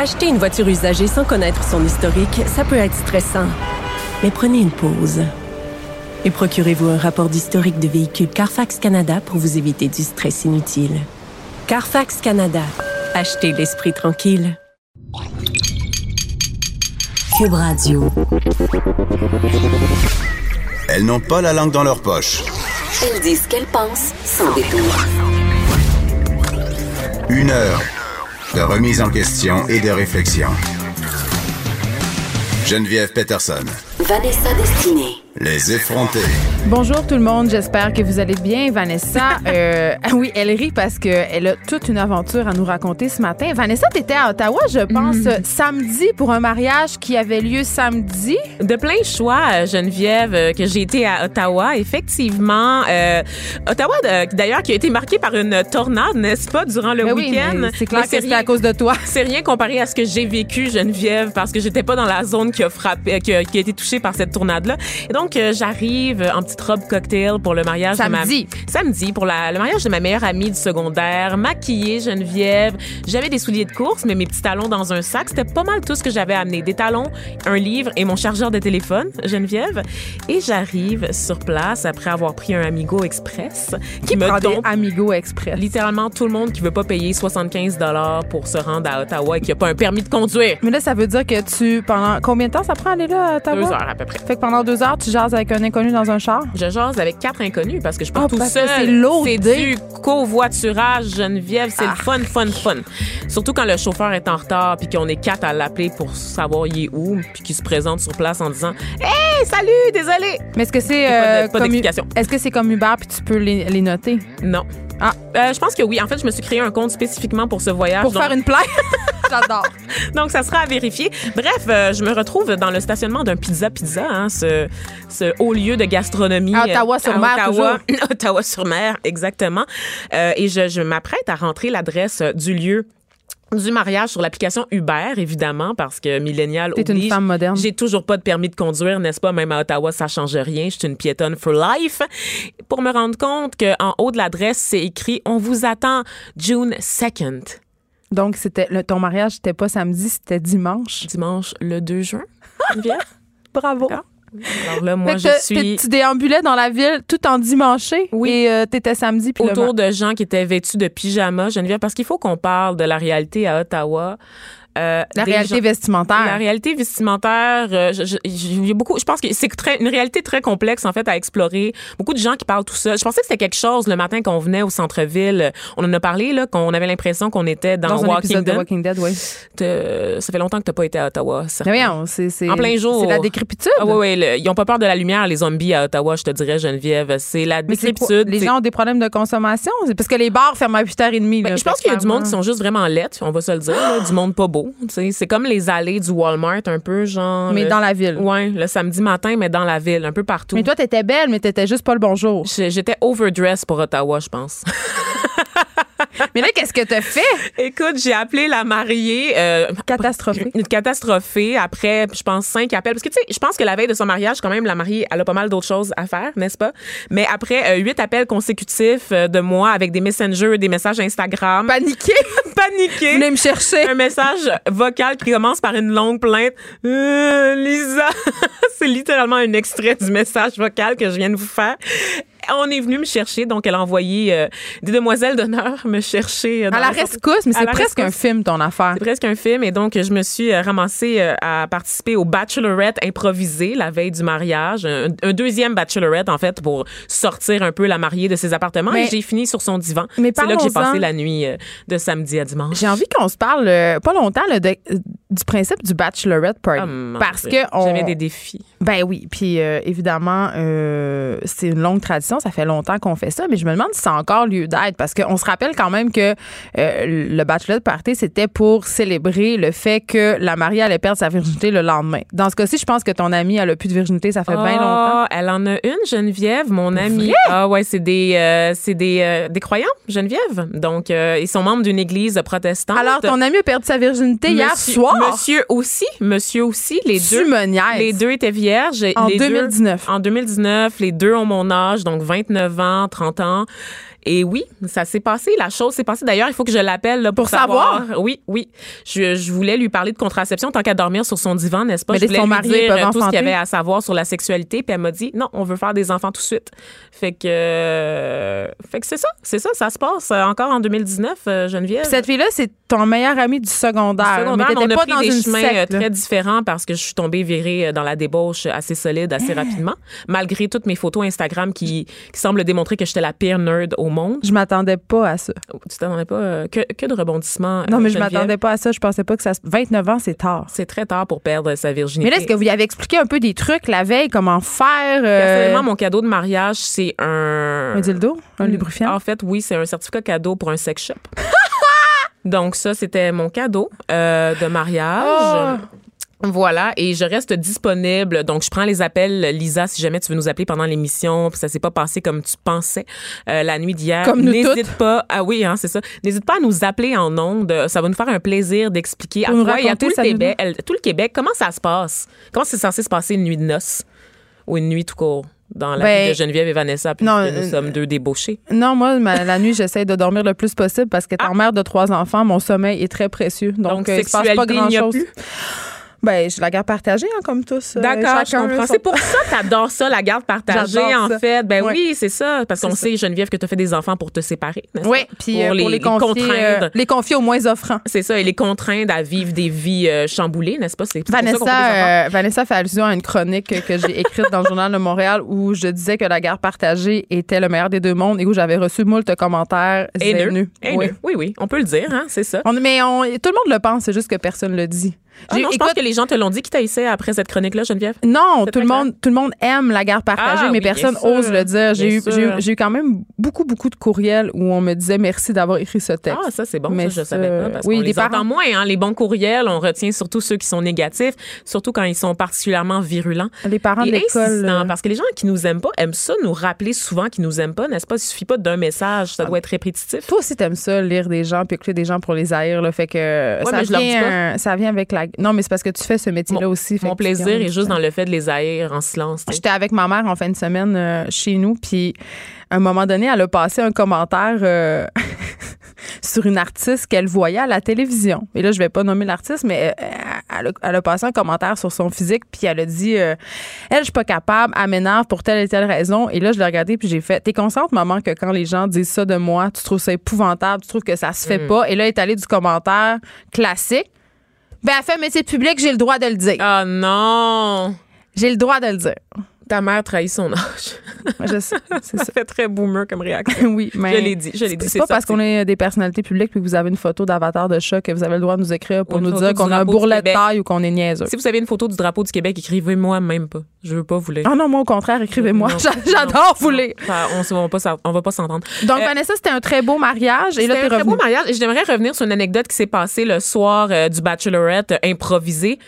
Acheter une voiture usagée sans connaître son historique, ça peut être stressant. Mais prenez une pause. Et procurez-vous un rapport d'historique de véhicule Carfax Canada pour vous éviter du stress inutile. Carfax Canada. Achetez l'esprit tranquille. Cube Radio. Elles n'ont pas la langue dans leur poche. Elles disent ce qu'elles pensent sans détour. Une heure de remise en question et de réflexion. Geneviève Peterson. Vanessa Destinée. Les effrontés. Bonjour tout le monde, j'espère que vous allez bien. Vanessa, euh, oui, elle rit parce qu'elle a toute une aventure à nous raconter ce matin. Vanessa, tu étais à Ottawa, je pense, Mhm. samedi pour un mariage qui avait lieu samedi. De plein choix, Geneviève, euh, que j'ai été à Ottawa. Effectivement, euh, Ottawa, d'ailleurs, qui a été marqué par une tornade, n'est-ce pas, durant le oui, week-end? c'est clair Mais que c'était rien- à cause de toi. C'est rien comparé à ce que j'ai vécu, Geneviève, parce que j'étais pas dans la zone qui a frappé, qui a, qui a été touchée par cette tornade-là. Et donc, euh, j'arrive en petite robe cocktail pour le mariage Samedi. de ma... Samedi. pour la- le mariage de ma meilleure amie du secondaire, maquillée, Geneviève. J'avais des souliers de course, mais mes petits talons dans un sac. C'était pas mal tout ce que j'avais amené. Des talons, un livre et mon chargeur de téléphone, Geneviève. Et j'arrive sur place après avoir pris un Amigo Express qui, me Prends des tombe Amigo Express? littéralement tout le monde qui veut pas payer 75 dollars pour se rendre à Ottawa et qui a pas un permis de conduire. Mais là, ça veut dire que tu, pendant combien de temps ça prend aller là à Ottawa? Deux heures à peu près. Fait que pendant deux heures, tu jases avec un inconnu dans un char? Je jase avec quatre inconnus parce que je pas Ah, tout seul. c'est lourd, C'est du covoiturage, Geneviève. C'est Ah. le fun, fun, fun. Surtout quand le chauffeur est en retard puis qu'on est quatre à l'appeler pour savoir il est où puis qu'il se présente sur place en disant Hey, salut, désolé. Mais est-ce que c'est euh, pas d'explication. Est-ce que c'est comme Uber puis tu peux les, les noter? Non. Ah. Euh, je pense que oui. En fait, je me suis créé un compte spécifiquement pour ce voyage. pour Donc- faire une plainte J'adore. Donc, ça sera à vérifier. Bref, euh, je me retrouve dans le stationnement d'un Pizza Pizza, hein, ce, ce haut lieu de gastronomie. À Ottawa-sur-Mer, Ottawa, Ottawa-sur-Mer, exactement. Euh, et je, je m'apprête à rentrer l'adresse euh, du lieu du mariage sur l'application Uber, évidemment, parce que millénial T'es une femme moderne. J'ai toujours pas de permis de conduire, n'est-ce pas? Même à Ottawa, ça change rien. Je suis une piétonne for life. Pour me rendre compte qu'en haut de l'adresse, c'est écrit « On vous attend June 2nd ». Donc, c'était le- ton mariage, c'était pas samedi, c'était dimanche. dimanche le 2 juin. Geneviève? Bravo. D'accord. Alors là, moi, je suis Tu déambulais dans la ville tout en dimanché. Oui. Et euh, t'étais samedi. Puis autour de gens qui étaient vêtus de pyjama, Geneviève, parce qu'il faut qu'on parle de la réalité à Ottawa. Euh, la réalité gens- vestimentaire. La réalité vestimentaire, euh, je, beaucoup, je pense que c'est très, une réalité très complexe en fait à explorer. Beaucoup de gens qui parlent tout ça. Je pensais que c'était quelque chose le matin qu'on venait au centre-ville. On en a parlé là, qu'on avait l'impression qu'on était dans, dans un Walking de Dead. Walking Dead, oui. Ça fait longtemps que t'as pas été à Ottawa. C'est En plein jour. C'est la décrépitude. Ah oui, oui, le- ils ont pas peur de la lumière, les zombies à Ottawa, je te dirais, Geneviève. C'est la décrépitude. Les gens ont des problèmes de consommation. C'est parce que les bars ferment à 8h30. Ben, là, je pense qu'il y a du monde qui sont juste vraiment lettres, on va se le dire, là, du monde pas beau. C'est comme les allées du Walmart, un peu, genre. Mais le- dans la ville. Ouais, le samedi matin, mais dans la ville, un peu partout. Mais toi, t'étais belle, mais t'étais juste pas le bonjour. J'étais overdressed pour Ottawa, je pense. mais là, qu'est-ce que t'as fait? Écoute, j'ai appelé la mariée. euh, Catastrophique. Une catastrophée après, je pense, cinq appels. Parce que, tu sais, je pense que la veille de son mariage, quand même, la mariée, elle a pas mal d'autres choses à faire, n'est-ce pas? Mais après euh, huit appels consécutifs euh, de moi avec des messengers, des messages Instagram. Paniqué. paniqué. Venez me chercher. un message vocal qui commence par une longue plainte. Euh, Lisa, c'est littéralement un extrait du message vocal que je viens de vous faire. On est venu me chercher, donc elle a envoyé euh, des demoiselles d'honneur me chercher. euh, dans À la rescousse, mais c'est presque un film, ton affaire. C'est presque un film et donc je me suis euh, ramassée euh, à participer au Bachelorette improvisé la veille du mariage, un, un deuxième Bachelorette en fait pour sortir un peu la mariée de ses appartements Mais- et j'ai fini sur son divan. Mais C'est là que j'ai passé la nuit de samedi à dimanche. J'ai envie qu'on se parle euh, pas longtemps là, de- du principe du bachelorette party. Mon parce Dieu. que on, j'avais des défis. Ben oui, puis euh, évidemment, euh, c'est une longue tradition, ça fait longtemps qu'on fait ça, mais je me demande si ça a encore lieu d'être, parce qu'on se rappelle quand même que euh, le bachelor party, c'était pour célébrer le fait que la mariée allait perdre sa virginité le lendemain. Dans ce cas-ci, je pense que ton amie, elle a plus de virginité, ça fait bien longtemps. Ah, Elle en a une, Geneviève, mon amie. Ah ouais, c'est des, euh, c'est des, euh, des croyants, Geneviève. Donc, ils sont membres d'une église protestante. Alors, ton amie a perdu sa virginité hier soir? Monsieur aussi, monsieur aussi, les Tu deux. me. Les deux étaient vierges. En Les deux- 2019. en 2019, les deux ont mon âge, donc 29 ans, 30 ans. Et oui, ça s'est passé. La chose s'est passée. D'ailleurs, il faut que je l'appelle pour, Pour savoir? Oui, oui. Je, je voulais lui parler de contraception tant qu'à dormir sur son divan, n'est-ce pas? Mais je voulais lui ils dire euh, tout ce qu'il y avait à savoir sur la sexualité. Puis elle m'a dit, non, on veut faire des enfants tout de suite. Fait que, euh, fait que c'est ça. C'est ça. Ça se passe euh, encore en 2019, euh, Geneviève. Puis cette fille-là, c'est ton meilleur ami du secondaire. Secondaire, mais on t'étais a pas pris dans des une chemins secte, très différents parce que je suis tombée virée dans la débauche assez solide assez Ah. rapidement, malgré toutes mes photos Instagram qui, qui semblent démontrer que j'étais la pire nerd au monde. Je m'attendais pas à ça. Tu t'attendais pas euh, que, que de rebondissements. Non, euh, mais je Geneviève? m'attendais pas à ça. Je pensais pas que ça se... 29 ans, c'est tard. C'est très tard pour perdre sa Mais virginité. là, est-ce que vous y avez expliqué un peu des trucs la veille, comment faire? euh, Personnellement, mon cadeau de mariage, c'est un... Un dildo? Un lubrifiant? En fait, oui, c'est un certificat cadeau pour un sex shop. Donc ça, c'était mon cadeau euh, de mariage. Oh! Voilà, et je reste disponible. Donc, je prends les appels, Lisa, si jamais tu veux nous appeler pendant l'émission, puis ça s'est pas passé comme tu pensais euh, la nuit d'hier. Comme nous N'hésite pas. Ah oui, hein, c'est ça. N'hésite pas à nous appeler en ondes. Ça va nous faire un plaisir d'expliquer à et raconter, tout le, Québec, elle- tout le Québec comment ça se passe? Comment c'est censé se passer une nuit de noces? Ou une nuit tout court dans la Ben, vie de Geneviève et Vanessa, puisque non, nous euh, sommes deux débauchés? Non, moi, ma- la nuit, j'essaie de dormir le plus possible parce qu'étant mère de trois enfants, mon sommeil est très précieux. Donc, Ah! Donc, euh, il se passe pas grand-chose. Ben, j'ai la garde partagée, hein, comme tous. euh, D'accord, je comprends. C'est pour ça que t'adores ça, la garde partagée, en ça. fait. Ben oui, c'est ça. Parce qu'on sait, Geneviève, que tu as fait des enfants pour te séparer, Oui, puis euh, pour, les, confier, euh, contraindre. les confier aux moins offrants. C'est ça, et les contraindre à vivre des vies euh, chamboulées, n'est-ce pas? C'est. Vanessa, euh, Vanessa fait allusion à une chronique que j'ai écrite dans le Journal de Montréal où je disais que la garde partagée était le meilleur des deux mondes et où j'avais reçu moult commentaires Haineux. Oui. Oui, oui, on peut le dire, hein, c'est ça. On- mais on- tout le monde le pense, c'est juste que personne le dit. Ah non, je écoute, pense que les gens te l'ont dit qui t'haïssaient après cette chronique-là, Geneviève? Non, tout le monde, tout le monde aime la garde partagée, Ah mais oui, personne sûr. ose le dire. J'ai eu, eu- eu quand même beaucoup, beaucoup de courriels où on me disait merci d'avoir écrit ce texte. Ah, ça, c'est bon. Mais ça, je ça, savais pas. Parce oui, qu'on les parents- entend moins, hein. Les bons courriels, on retient surtout ceux qui sont négatifs, surtout quand ils sont particulièrement virulents. Les parents de l'école. euh, parce que les gens qui nous aiment pas aiment ça nous rappeler souvent qu'ils nous aiment pas, n'est-ce pas? Il suffit pas d'un message, ça doit être répétitif. Toi aussi, t'aimes ça, lire des gens puis écouter des gens pour les haïr. Là, fait que ça, vient, ça vient avec la. Non, mais c'est parce que tu fais ce métier-là aussi. Mon plaisir est juste dans le fait de les haïr en silence. J'étais avec ma mère en fin de semaine euh, chez nous, puis à un moment donné, elle a passé un commentaire euh, sur une artiste qu'elle voyait à la télévision. Et là, je vais pas nommer l'artiste, mais euh, elle, a, elle a passé un commentaire sur son physique, puis elle a dit euh, Elle, je suis pas capable, elle m'énerve pour telle et telle raison. Et là, je l'ai regardé, puis j'ai fait T'es consciente, maman, que quand les gens disent ça de moi, tu trouves ça épouvantable, tu trouves que ça se fait Mm. pas. Et là, elle est allée du commentaire classique. Ben, elle fait métier public, j'ai le droit de le dire. Ah non! J'ai le droit de le dire. Ta mère trahit son âge. Je sais, c'est ça. ça fait très boomer comme réaction. Oui, mais. Je l'ai dit, je l'ai dit, C'est pas parce qu'on est des personnalités publiques puis que vous avez une photo d'avatar de chat que vous avez le droit de nous écrire pour nous dire qu'on a un bourrelet de taille ou qu'on est niaiseux. Si vous avez une photo du drapeau du Québec, écrivez-moi même pas. Je veux pas vous lire. Ah non, moi au contraire, écrivez-moi. J'adore vous lire. On, on va pas s'en- on va pas s'entendre. Donc Euh, Vanessa, c'était un très beau mariage et là un très beau mariage. Et j'aimerais revenir sur une anecdote qui s'est passée le soir euh, du Bachelorette euh, improvisé.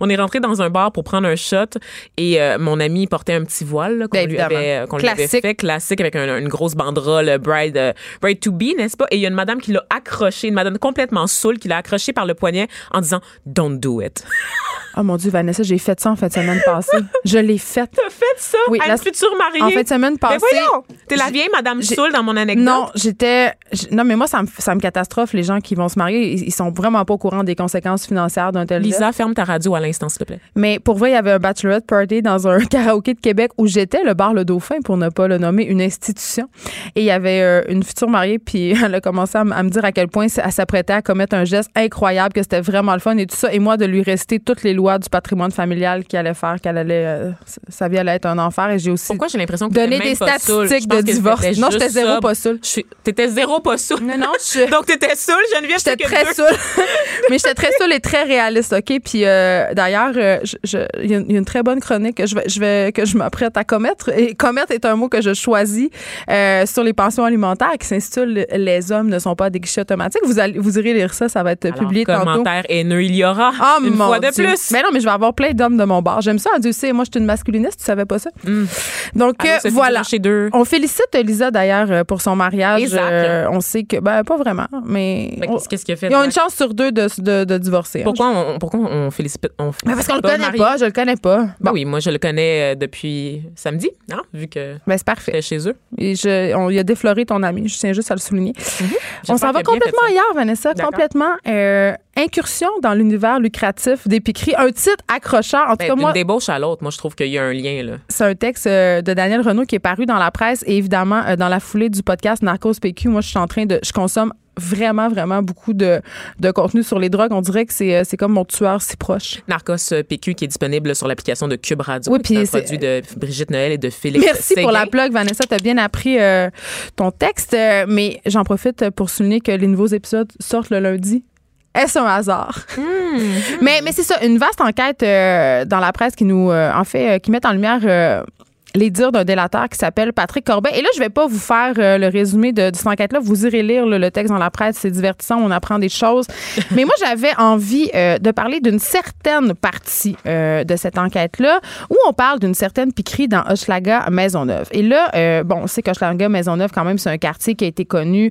on est rentré dans un bar pour prendre un shot et mon ami portait un petit voile là, qu'on Ben, lui avait, qu'on lui avait fait, classique, avec un- une grosse banderole euh, Bride, euh, bride to be, n'est-ce pas? Et il y a une madame qui l'a accroché, une madame complètement saoule qui l'a accroché par le poignet en disant « Don't do it Oh mon dieu, Vanessa, j'ai fait ça en fin de semaine passée. Je l'ai fait. ». T'as fait ça? Oui, à la- future mariée? En fin de semaine Mais passée. voyons! T'es la vieille madame saoule dans mon anecdote? Non, j'étais. Non, mais moi, ça me, ça me catastrophe, les gens qui vont se marier. Ils, ils sont vraiment pas au courant des conséquences financières d'un tel. Lisa, ferme ta radio à l'instant, s'il te plaît. Mais pour vrai, il y avait un bachelorette party dans un karaoké de Québec où j'étais, le bar Le Dauphin, pour ne pas le nommer, une institution. Et il y avait euh, une future mariée, puis elle a commencé à, me dire à quel point elle s'apprêtait à commettre un geste incroyable, que c'était vraiment le fun et tout ça. Et moi, de lui réciter toutes les lois du patrimoine familial qu'il allait faire, qu'elle allait. euh, sa vie allait être un enfer. Et j'ai aussi Pourquoi j'ai l'impression que donné des pas statistiques de divorce. Non, j'étais zéro sobre. pas saoule. T'étais zéro pas saoule. Non, non, je. Donc, t'étais saoule, Geneviève? J'étais très deux. saoule. Mais j'étais très saoule et très réaliste, OK? Puis euh, d'ailleurs, euh, il y, a une- il y a une très bonne chronique que je vais, je vais que je m'apprête à commettre. Et commettre est un mot que je choisis euh, sur les pensions alimentaires qui s'intitule Les hommes ne sont pas des guichets automatiques. Vous, allez, vous irez lire ça, ça va être Alors, publié tantôt. commentaire haineux, il y aura Ah, une mon fois de plus. Mais non, mais je vais avoir plein d'hommes de mon bar. J'aime ça, Dieu sait. Moi, je suis une masculiniste, tu savais pas ça? Donc, Allô, euh, Sophie voilà. Deux. On félicite Lisa d'ailleurs euh, pour son mariage. Euh, on sait que, ben, pas vraiment, mais. Ben, on- qu'est-ce- qu'il a fait, Ils ont une chance sur deux de, de, de divorcer. hein. Pourquoi on, pourquoi on félicite on Mais parce qu'on le connaît pas, je le connais pas. Ben Bon, oui, moi, je le connais euh, depuis samedi, hein, vu que ben, c'est parfait. chez eux. Et je, on, il a défloré ton ami. Je tiens juste à le souligner. On Mhm. J'espère s'en va complètement ailleurs, Vanessa. Complètement. Euh, incursion dans l'univers lucratif d'épicerie. Un titre accrocheur. En tout Ben, cas, moi, débauche à l'autre, moi, je trouve qu'il y a un lien, là. c'est un texte euh, de Daniel Renault qui est paru dans la presse. Et évidemment, euh, dans la foulée du podcast Narcos PQ, moi, je suis en train de. Je consomme vraiment, vraiment beaucoup de, de contenu sur les drogues. On dirait que c'est, euh, c'est comme mon tueur si proche. Narcos PQ qui est disponible sur l'application de Cube Radio. Oui, C'est un puis c'est- produit de Brigitte Noël et de Félix Merci pour la plug, Vanessa. Tu as bien appris euh, ton texte. Mais j'en profite pour souligner que les nouveaux épisodes sortent le lundi. Est-ce un hasard? mais mais c'est ça, une vaste enquête euh, dans la presse qui nous, euh, en fait, euh, qui met en lumière les dires d'un délateur qui s'appelle Patrick Corbet. Et là, je vais pas vous faire euh, le résumé de, de cette enquête-là. Vous irez lire le texte dans la presse. C'est divertissant. On apprend des choses. Mais moi, j'avais envie euh, de parler d'une certaine partie euh, de cette enquête-là où on parle d'une certaine piquerie dans Hochelaga Maisonneuve. Et là, bon, on sait qu'Hochelaga Maisonneuve, quand même, c'est un quartier qui a été connu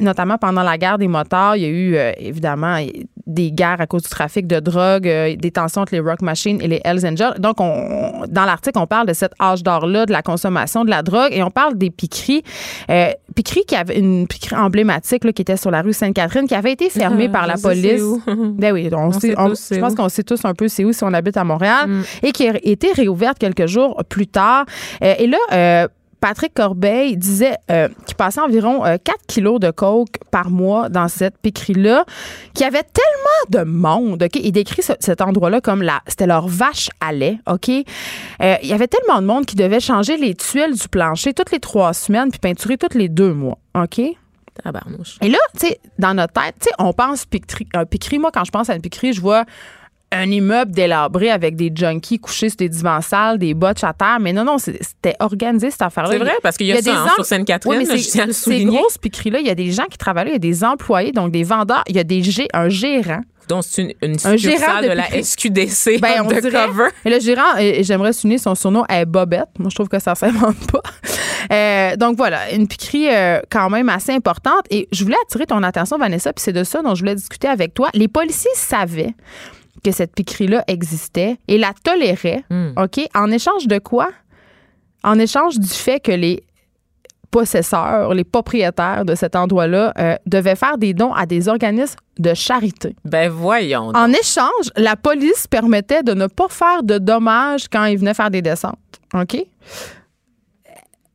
notamment pendant la guerre des motards. Il y a eu, évidemment, des guerres à cause du trafic de drogue, des tensions entre les Rock Machines et les Hells Angels. Donc, on, dans l'article, on parle de cet âge d'or-là, de la consommation de la drogue, et on parle des piqueries. Euh, piqueries qui avait une piquerie emblématique là, qui était sur la rue Sainte-Catherine, qui avait été fermée par la police. Ben oui, on, sait, sait on- tous c'est je pense qu'on sait tous un peu c'est où si on habite à Montréal Mm. et qui a été réouverte quelques jours plus tard. Euh, et là, euh, Patrick Corbeil disait euh, qu'il passait environ euh, 4 kilos de coke par mois dans cette piquerie-là, qu'il y avait tellement de monde, OK? Il décrit ce- cet endroit-là comme la, c'était leur vache à lait, OK? Euh, il y avait tellement de monde qui devait changer les tuiles du plancher toutes les trois semaines puis peinturer tous les deux mois, OK? Et là, tu sais, dans notre tête, tu sais, on pense piquerie. Un piquerie, moi, quand je pense à une piquerie, je vois un immeuble délabré avec des junkies couchés sur des divans sales, des botches à terre. Mais non, non, c'était organisé, cette affaire-là. C'est vrai, parce qu'il y a ça, hein, sur Sainte-Catherine, Oui, Ces grosses piqueries-là, il y a des gens qui travaillent il y a des employés, donc des vendeurs, il y a des gé- un gérant. Donc, c'est une, une Un gérant de de, la. SQDC Ben, on cover. Et le gérant, et j'aimerais souligner son surnom est Bobette. Moi, je trouve que ça s'invente pas. Euh, donc voilà, une piquerie euh, quand même assez importante. Et je voulais attirer ton attention, Vanessa, puis c'est de ça dont je voulais discuter avec toi. Les policiers savaient que cette piquerie-là existait et la toléraient, Hmm. OK? En échange de quoi? En échange du fait que les possesseurs, les propriétaires de cet endroit-là euh, devaient faire des dons à des organismes de charité. Ben, voyons. En échange, la police permettait de ne pas faire de dommages quand ils venaient faire des descentes. OK?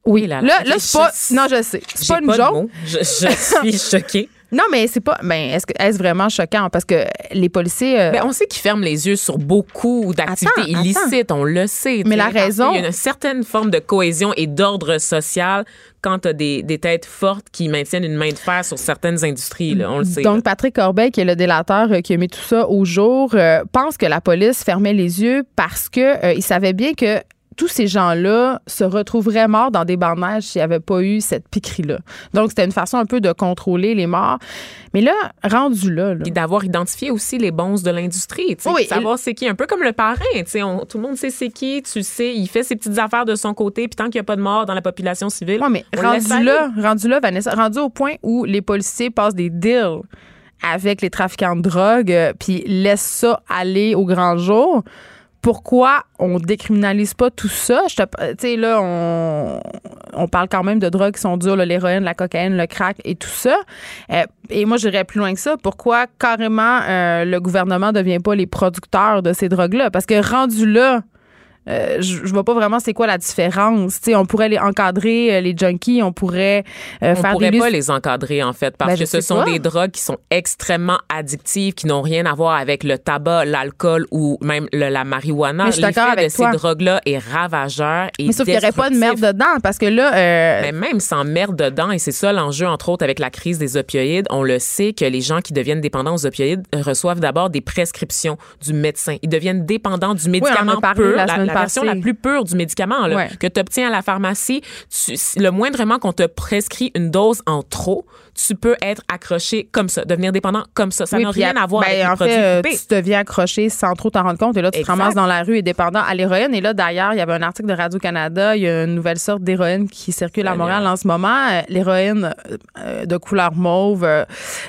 Oui, là là, là, c'est pas. Non, je sais. C'est pas une joke. Je, je suis choquée. Non, mais c'est pas. Ben, est-ce que est-ce vraiment choquant? Parce que les policiers. euh, Ben, on sait qu'ils ferment les yeux sur beaucoup d'activités Attends, illicites, on le sait. Mais la raison- qu'il y a une certaine forme de cohésion et d'ordre social quand tu as des, des têtes fortes qui maintiennent une main de fer sur certaines industries, là, on le sait. là. Donc, Patrick Corbeil, qui est le délateur euh, qui a mis tout ça au jour, euh, pense que la police fermait les yeux parce que il savait bien que tous ces gens-là se retrouveraient morts dans des bandes neiges s'il n'y avait pas eu cette piquerie-là. Donc, c'était une façon un peu de contrôler les morts. Mais là, rendu là, d'avoir identifié aussi les bons de l'industrie, Oui, savoir c'est qui, un peu comme le parrain, on- tout le monde sait c'est qui, tu sais, il fait ses petites affaires de son côté, puis tant qu'il n'y a pas de mort dans la population civile, Ouais, mais on rendu là, rendu là, Vanessa, rendu au point où les policiers passent des deals avec les trafiquants de drogue, euh, puis laissent ça aller au grand jour. Pourquoi on décriminalise pas tout ça? Tu sais, là, on, parle quand même de drogues qui sont dures, l'héroïne, la cocaïne, le crack et tout ça. Euh, et moi, j'irais plus loin que ça. Pourquoi carrément euh, le gouvernement ne devient pas les producteurs de ces drogues-là? Parce que rendu là, euh, je, je vois pas vraiment c'est quoi la différence. Tu sais, on pourrait les encadrer, euh, les junkies, on pourrait euh, On faire pourrait des pas les encadrer, en fait, parce Ben, que ce sont des drogues qui sont extrêmement addictives, qui n'ont rien à voir avec le tabac, l'alcool ou même le- la marijuana. Mais je suis L'effet de toi. ces drogues-là est ravageur et Mais sauf qu'il n'y aurait pas de merde dedans parce que là, euh, Mais même sans merde dedans, et c'est ça l'enjeu, entre autres, avec la crise des opioïdes, on le sait que les gens qui deviennent dépendants aux opioïdes reçoivent d'abord des prescriptions du médecin. Ils deviennent dépendants du on en médicament a parlé pur, la la, la version la plus pure du médicament là, Ouais. que tu obtiens à la pharmacie. Tu- le moindrement qu'on te prescrit une dose en trop, tu peux être accroché comme ça, devenir dépendant comme ça. Ça Oui, n'a rien à voir ben, avec les en produits fait, euh, coupés. tu deviens accroché sans trop t'en rendre compte. Et là, tu Exact. te ramasses dans la rue et dépendant à l'héroïne. Et là, d'ailleurs, il y avait un article de Radio-Canada. Il y a une nouvelle sorte d'héroïne qui circule à. Montréal en ce moment. Euh, L'héroïne euh, de couleur mauve.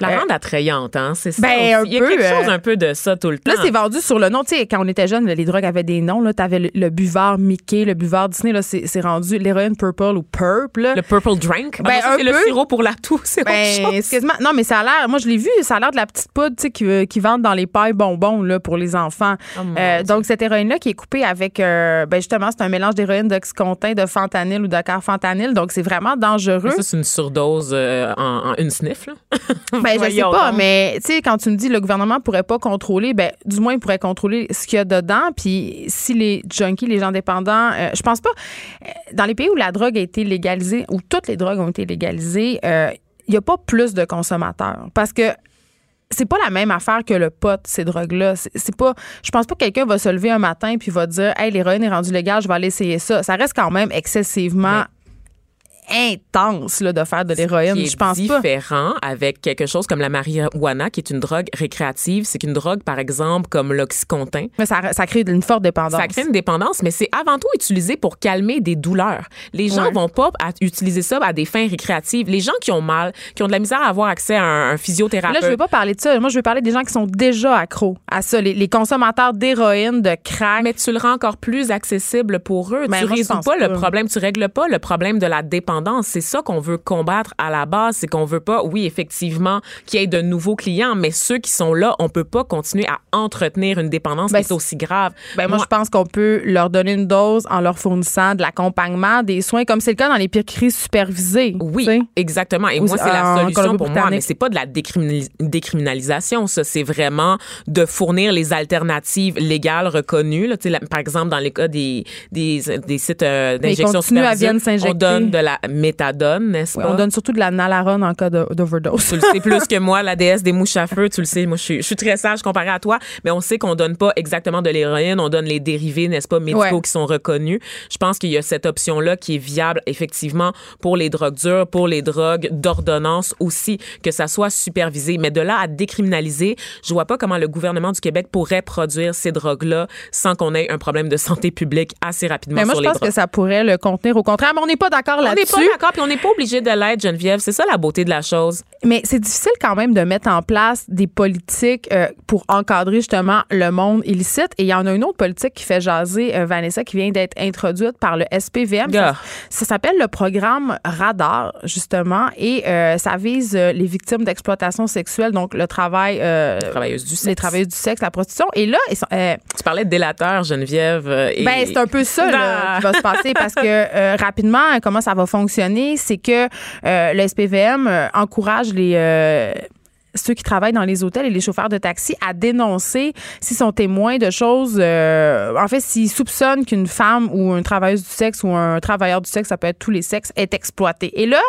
La euh, attrayante, hein, c'est ça. ben, Il y a peu, quelque chose un peu de ça tout le temps. Là, c'est vendu sur le nom. Tu sais, quand on était jeune, les drogues avaient des noms. Là, t'avais le, le buvard Mickey, le buvard Disney. Là, c'est rendu l'héroïne Purple ou Purple. le purple drink? Ben, Ah un c'est le sirop pour la toux, c'est autre Ben, excuse-moi. Non, mais ça a l'air. Moi, je l'ai vu. Ça a l'air de la petite poudre, tu sais, qui, qui vendent dans les pailles bonbons là pour les enfants. Oh, Euh, donc cette héroïne-là qui est coupée avec, euh, ben justement, c'est un mélange d'héroïne, d'oxycontin, de fentanyl ou de carfentanyl. Donc c'est vraiment dangereux. Ça, c'est une surdose euh, en, en une sniff, là. Ben, je sais pas, donc. mais tu sais, quand tu me dis le gouvernement pourrait pas contrôler, ben du moins il pourrait contrôler ce qu'il y a dedans. Puis si les junkies, les gens dépendants, euh, je pense pas. euh, Dans les pays où la drogue a été légalisée, où toutes les drogues ont été légalisées, euh, il y a pas plus de consommateurs parce que c'est pas la même affaire que le pot, ces drogues-là. C'est pas. Je pense pas que quelqu'un va se lever un matin puis va dire Hey, l'héroïne est rendue légale, je vais aller essayer ça. Ça reste quand même excessivement intense là, de faire de l'héroïne. Je pense pas. différent avec quelque chose comme la marijuana, qui est une drogue récréative. C'est qu'une drogue, par exemple, comme l'oxycontin. Mais ça, ça crée une forte dépendance. Ça crée une dépendance, mais c'est avant tout utilisé pour calmer des douleurs. Les gens Ouais. vont pas à- utiliser ça à des fins récréatives. Les gens qui ont mal, qui ont de la misère à avoir accès à un, un physiothérapeute. Là, je veux pas parler de ça. Moi, je veux parler des gens qui sont déjà accros à ça. Les, les consommateurs d'héroïne, de crack. Mais tu le rends encore plus accessible pour eux. Ben, tu résous pense pas, le pas. problème, tu règles pas le problème de la dépendance. C'est ça qu'on veut combattre à la base. C'est qu'on veut pas, oui, effectivement, qu'il y ait de nouveaux clients, mais ceux qui sont là, on peut pas continuer à entretenir une dépendance Ben, qui est aussi grave. Ben, moi, je pense qu'on peut leur donner une dose en leur fournissant de l'accompagnement, des soins, comme c'est le cas dans les piqueries supervisées. Oui, exactement. Et Ou moi, c'est la solution pour moi, mais c'est pas de la décriminali- décriminalisation. Ça, c'est vraiment de fournir les alternatives légales reconnues. Là. Par exemple, dans les cas des, des, des sites euh, d'injection supervisée, on donne de la méthadone, n'est-ce Oui, pas? on donne surtout de la nalarone en cas d'overdose. Tu le sais plus que moi, la déesse des mouches à feu, tu le sais, moi je suis, je suis très sage comparé à toi, mais on sait qu'on donne pas exactement de l'héroïne, on donne les dérivés, n'est-ce pas, médicaux Ouais. qui sont reconnus. Je pense qu'il y a cette option-là qui est viable effectivement pour les drogues dures, pour les drogues d'ordonnance aussi, que ça soit supervisé. Mais de là à décriminaliser, je vois pas comment le gouvernement du Québec pourrait produire ces drogues-là sans qu'on ait un problème de santé publique assez rapidement Mais moi, sur je pense que ça pourrait le contenir. Au contraire, mais on n'est pas d'accord n'est là-dessus. pas d'accord, puis on n'est pas obligé de l'être, Geneviève. C'est ça la beauté de la chose. Mais c'est difficile quand même de mettre en place des politiques euh, pour encadrer justement le monde illicite. Et il y en a une autre politique qui fait jaser, euh, Vanessa, qui vient d'être introduite par le SPVM. Ça, s'appelle le programme Radar, justement, et euh, ça vise les victimes d'exploitation sexuelle, donc le travail... euh, Travailleuses du sexe. Les travailleuses du sexe, la prostitution. Et là, ils sont- Tu parlais de délateur, Geneviève. et- ben, c'est un peu ça là, Ah. qui va se passer parce que rapidement, comment ça va fonctionner, c'est que euh, le SPVM euh, encourage les euh, ceux qui travaillent dans les hôtels et les chauffeurs de taxi à dénoncer s'ils sont témoins de choses. euh, en fait, s'ils soupçonnent qu'une femme ou une travailleuse du sexe ou un travailleur du sexe, ça peut être tous les sexes, est exploité. Et là,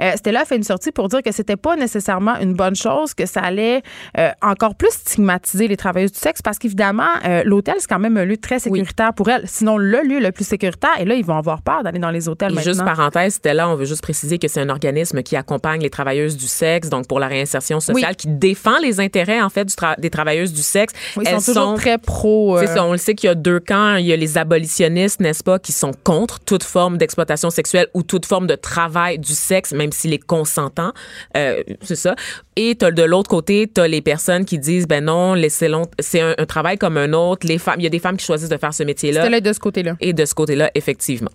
euh, Stella a fait une sortie pour dire que c'était pas nécessairement une bonne chose, que ça allait euh, encore plus stigmatiser les travailleuses du sexe parce qu'évidemment, euh, l'hôtel, c'est quand même un lieu très sécuritaire pour elles. Sinon, le lieu le plus sécuritaire. Et là, ils vont avoir peur d'aller dans les hôtels Et maintenant. juste parenthèse, là, on veut juste préciser que c'est un organisme qui accompagne les travailleuses du sexe, donc pour la réinsertion sociale, Oui. qui défend les intérêts en fait du tra- des travailleuses du sexe. Oui, ils Elles sont toujours très pro. C'est euh, ça, on le sait qu'il y a deux camps. Il y a les abolitionnistes, n'est-ce pas, qui sont contre toute forme d'exploitation sexuelle ou toute forme de travail du sexe, même s'il est consentant. Euh, c'est ça. Et t'as de l'autre côté, t'as les personnes qui disent, ben non, c'est un, un travail comme un autre. Les femmes, il y a des femmes qui choisissent de faire ce métier-là. Là de ce côté-là. Et de ce côté-là, effectivement.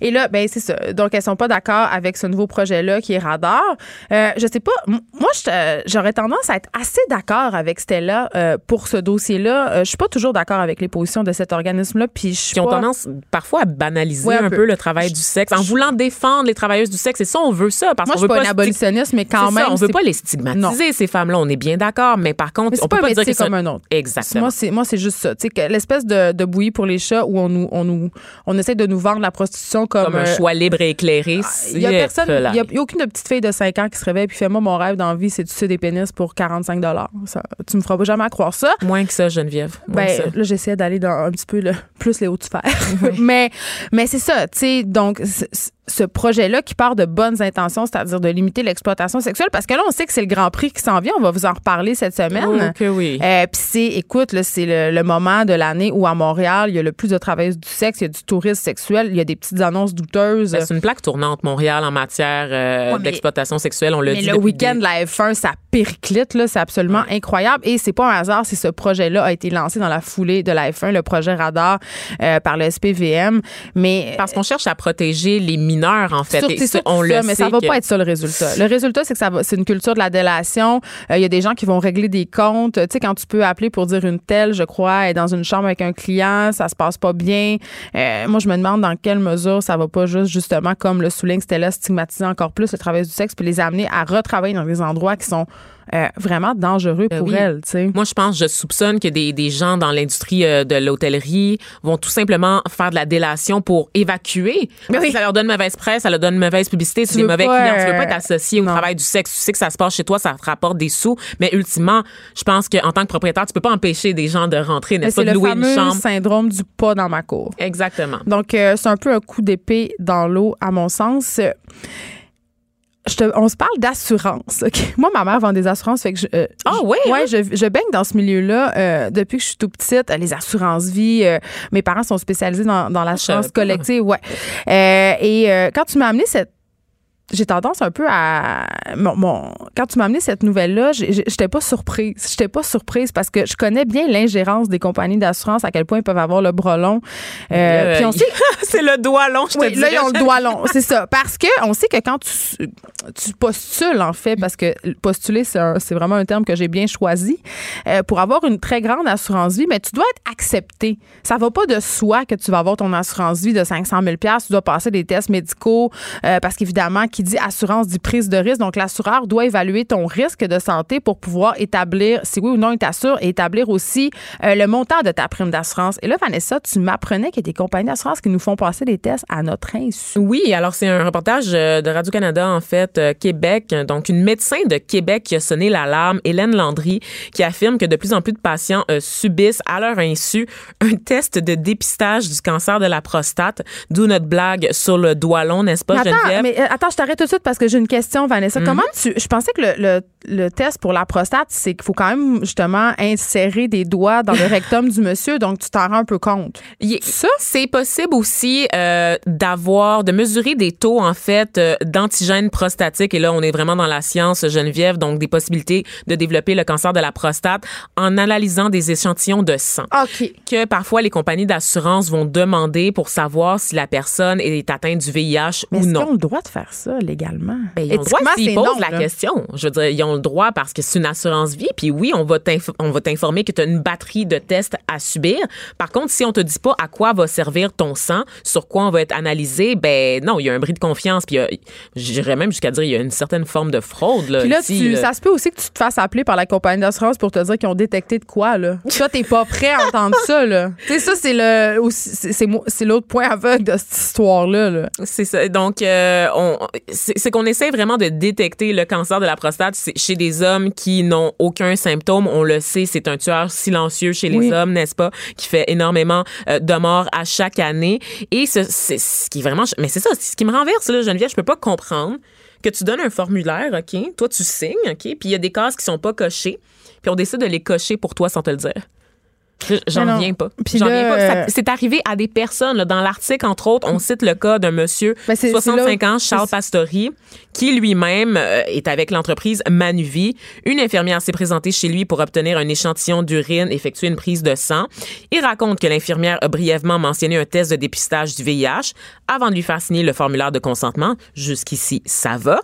Et là, ben c'est ça. Donc, elles sont pas d'accord avec ce nouveau projet-là qui est Radar. Euh, je sais pas. Moi, euh, j'aurais tendance à être assez d'accord avec Stella euh, pour ce dossier-là. Euh, je suis pas toujours d'accord avec les positions de cet organisme-là. Puis je qui ont pas- tendance parfois à banaliser Ouais, un un, peu. peu. le travail du sexe en voulant défendre les travailleuses du sexe. Et ça, on veut ça parce Moi, je suis pas pas une abolitionniste, mais quand même. ça, on veut pas les stigmatiser ces femmes-là. On est bien d'accord, mais par contre, Mais on pas peut pas dire métier que c'est comme un autre. Exactement. Moi, c'est moi, c'est juste ça. Tu sais, l'espèce de, de bouillie pour les chats où on nous, on nous, on essaie de nous vendre la prostitution comme. comme un euh, choix libre et éclairé. Il y a personne, il y y a aucune petite fille de 5 ans qui se réveille puis fait moi mon rêve dans la vie c'est de sucer des pénis pour 45 dollars. Tu me feras pas jamais croire ça. Moins que ça, Geneviève. Moins Ben ça. là j'essaie d'aller dans un petit peu le, plus les hauts de fer. mais mais c'est ça, tu sais donc c- c- ce projet-là qui part de bonnes intentions, c'est-à-dire de limiter l'exploitation sexuelle, parce que là, on sait que c'est le Grand Prix qui s'en vient. On va vous en reparler cette semaine. Oh, que oui. Euh, Puis c'est, écoute, c'est le, le moment de l'année où à Montréal, il y a le plus de travailleuses du sexe, il y a du tourisme sexuel, il y a des petites annonces douteuses. Ben, c'est une plaque tournante, Montréal, en matière euh, Ouais, d'exploitation sexuelle. On l'a Mais dit le week-end, des- la F1, ça périclite, là, c'est absolument incroyable. Et c'est pas un hasard si ce projet-là a été lancé dans la foulée de la F1, le projet Radar euh, par le SPVM. Mais Parce qu'on cherche à protéger les mineurs, en fait. Sur- Et c'est ça, on ça, le mais sait ça va que- pas être ça le résultat. Le résultat, c'est que ça va, c'est une culture de la délation. Euh, Il y a des gens qui vont régler des comptes. Tu sais, quand tu peux appeler pour dire une telle, je crois, est dans une chambre avec un client, ça se passe pas bien. Euh, moi, je me demande dans quelle mesure ça va pas juste, justement, comme le souligne Stella, stigmatiser encore plus le travail du sexe puis les amener à retravailler dans des endroits qui sont euh, vraiment dangereux Ben pour oui. elles, tu sais. Moi, je pense, je soupçonne que des, des gens dans l'industrie euh, de l'hôtellerie vont tout simplement faire de la délation pour évacuer. Parce oui. que ça leur donne mauvaise presse, ça leur donne mauvaise publicité. C'est des mauvais pas, clients. Tu veux pas euh, être associé au non. travail du sexe. Tu sais que ça se passe chez toi, ça te rapporte des sous. Mais ultimement, je pense qu'en tant que propriétaire, tu peux pas empêcher des gens de rentrer, n'est-ce C'est pas, de le louer une chambre. syndrome du pas dans ma cour. Exactement. Donc, euh, c'est un peu un coup d'épée dans l'eau, à mon sens. Je te- on se parle d'assurance. ok? Moi, ma mère vend des assurances. Fait que je, euh, Ah je- ouais, Ouais, je, je baigne dans ce milieu-là euh, depuis que je suis tout petite. Euh, Les assurances vie. euh, mes parents sont spécialisés dans, dans l'assurance savais pas. collective. Ouais. Euh, et euh, quand tu m'as amené cette j'ai tendance un peu à mon, mon- quand tu m'as amené cette nouvelle là j'étais pas surprise j'étais pas surprise parce que je connais bien l'ingérence des compagnies d'assurance à quel point ils peuvent avoir le bras long Euh, Euh, puis on sait c'est le doigt long, je te oui, là, ils ont le doigt long. C'est ça. Parce que on sait que quand tu, tu postules, en fait, parce que postuler, c'est vraiment un terme que j'ai bien choisi, euh, pour avoir une très grande assurance vie, mais tu dois être accepté. Ça va pas de soi que tu vas avoir ton assurance vie de 500 000 Tu dois passer des tests médicaux, euh, parce qu'évidemment, qui dit assurance dit prise de risque. Donc, l'assureur doit évaluer ton risque de santé pour pouvoir établir si oui ou non il t'assure et établir aussi euh, le montant de ta prime d'assurance. Et là, Vanessa, tu m'apprenais qu'il y a des compagnies d'assurance qui nous font passer des tests à notre insu. Oui, alors c'est un reportage euh, de Radio-Canada, en fait, euh, Québec. Donc, une médecin de Québec qui a sonné l'alarme, Hélène Landry, qui affirme que de plus en plus de patients euh, subissent à leur insu un test de dépistage du cancer de la prostate, d'où notre blague sur le doigt long, n'est-ce pas, Mais attends, Geneviève? mais attends, je t'arrête tout de suite parce que j'ai une question, Vanessa. Comment tu. Je pensais que le, le, le test pour la prostate, c'est qu'il faut quand même justement insérer des doigts dans le rectum du monsieur, donc tu t'en rends un peu compte. Est- Ça? C'est possible aussi euh, d'avoir, de mesurer des taux en fait euh, d'antigènes prostatiques. Et là, on est vraiment dans la science, Geneviève, donc des possibilités de développer le cancer de la prostate en analysant des échantillons de sang. OK. que parfois les compagnies d'assurance vont demander pour savoir si la personne est atteinte du VIH Mais ou non. ont le droit de faire ça? Légalement? Ben, ils ont le droit s'ils posent non, la là. question. Je veux dire, ils ont le droit parce que c'est une assurance vie. Puis oui, on va t'inf- on va t'informer que tu as une batterie de tests à subir. Par contre, si on te dit pas à quoi va servir ton sang, sur quoi on va être analysé, ben non, il y a un bris de confiance. Puis j'irais même jusqu'à dire il y a une certaine forme de fraude là. Puis là, ici, tu- là. ça se peut aussi que tu te fasses appeler par la compagnie d'assurance pour te dire qu'ils ont détecté de quoi, là. Toi, t'es pas prêt à entendre ça, là. Tu sais, ça, c'est le, aussi- c'est, l'autre point aveugle de cette histoire-là, là. C'est ça. Donc, euh, on, c'est qu'on essaie vraiment de détecter le cancer de la prostate chez des hommes qui n'ont aucun symptôme. On le sait, c'est un tueur silencieux chez les Oui. hommes, n'est-ce pas, qui fait énormément euh, de morts à chaque année. Et ce, c'est ce qui est vraiment, mais c'est ça, c'est ce qui me renverse là, Geneviève. Je peux pas comprendre que tu donnes un formulaire, ok, toi tu signes, ok, puis il y a des cases qui sont pas cochées, puis on décide de les cocher pour toi sans te le dire. J'en non. reviens pas. J'en euh, C'est arrivé à des personnes. là. Dans l'article, entre autres, on cite le cas d'un monsieur, Ben, c'est- 65 c'est là- ans, Charles Pastori, qui lui-même euh, est avec l'entreprise Manuvie. Une infirmière s'est présentée chez lui pour obtenir un échantillon d'urine, effectuer une prise de sang. Il raconte que l'infirmière a brièvement mentionné un test de dépistage du VIH avant de lui faire signer le formulaire de consentement. Jusqu'ici, ça va.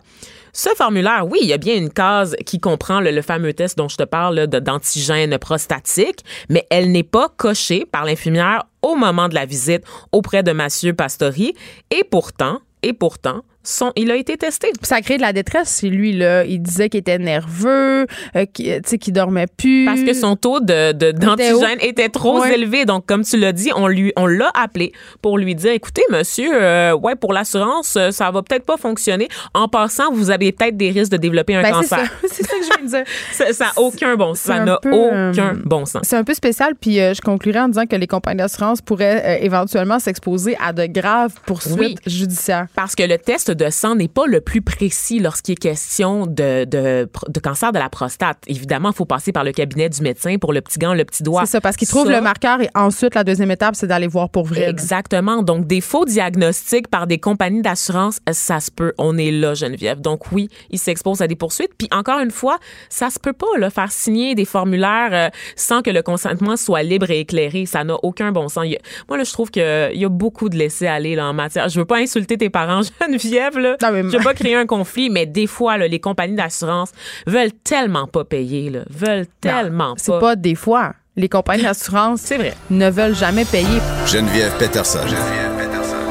Ce formulaire, oui, il y a bien une case qui comprend le, fameux test dont je te parle d'antigène prostatique, mais elle n'est pas cochée par l'infirmière au moment de la visite auprès de Mathieu Pastori. Et pourtant, et pourtant, Son, il a été testé. Ça a créé de la détresse chez lui. Là. Il disait qu'il était nerveux, euh, qu'il qu'il dormait plus. Parce que son taux de, de- d'antigène était trop Ouais. élevé. Donc, comme tu l'as dit, on lui, on l'a appelé pour lui dire, écoutez, monsieur, euh, ouais, pour l'assurance, euh, ça va peut-être pas fonctionner. En passant, vous avez peut-être des risques de développer un Ben, cancer. c'est ça que je viens de dire. Ça ça a aucun bon sens. Ça n'a aucun euh, bon sens. C'est un peu spécial, puis je conclurai en disant que les compagnies d'assurance pourraient éventuellement s'exposer à de graves poursuites Oui. judiciaires. Parce que le test de sang n'est pas le plus précis lorsqu'il est question de, de, de cancer de la prostate. Évidemment, il faut passer par le cabinet du médecin pour le petit gant, le petit doigt. C'est ça, parce qu'ils trouvent Ça, le marqueur et ensuite, la deuxième étape, c'est d'aller voir pour vrai. Exactement. Donc, des faux diagnostics par des compagnies d'assurance, ça se peut. On est là, Geneviève. Donc, oui, il s'expose à des poursuites. Puis, encore une fois, ça se peut pas, là, faire signer des formulaires euh, sans que le consentement soit libre et éclairé. Ça n'a aucun bon sens. A- moi, là, je trouve qu'il y a beaucoup de laisser-aller, là, en matière. Je veux pas insulter tes parents, Geneviève, là. Non, mais- Je veux pas créer un conflit, mais des fois, là, les compagnies d'assurance veulent tellement pas payer, là. Veulent tellement C'est pas. pas des fois. Les compagnies d'assurance C'est vrai. ne veulent jamais payer. Geneviève Peterson.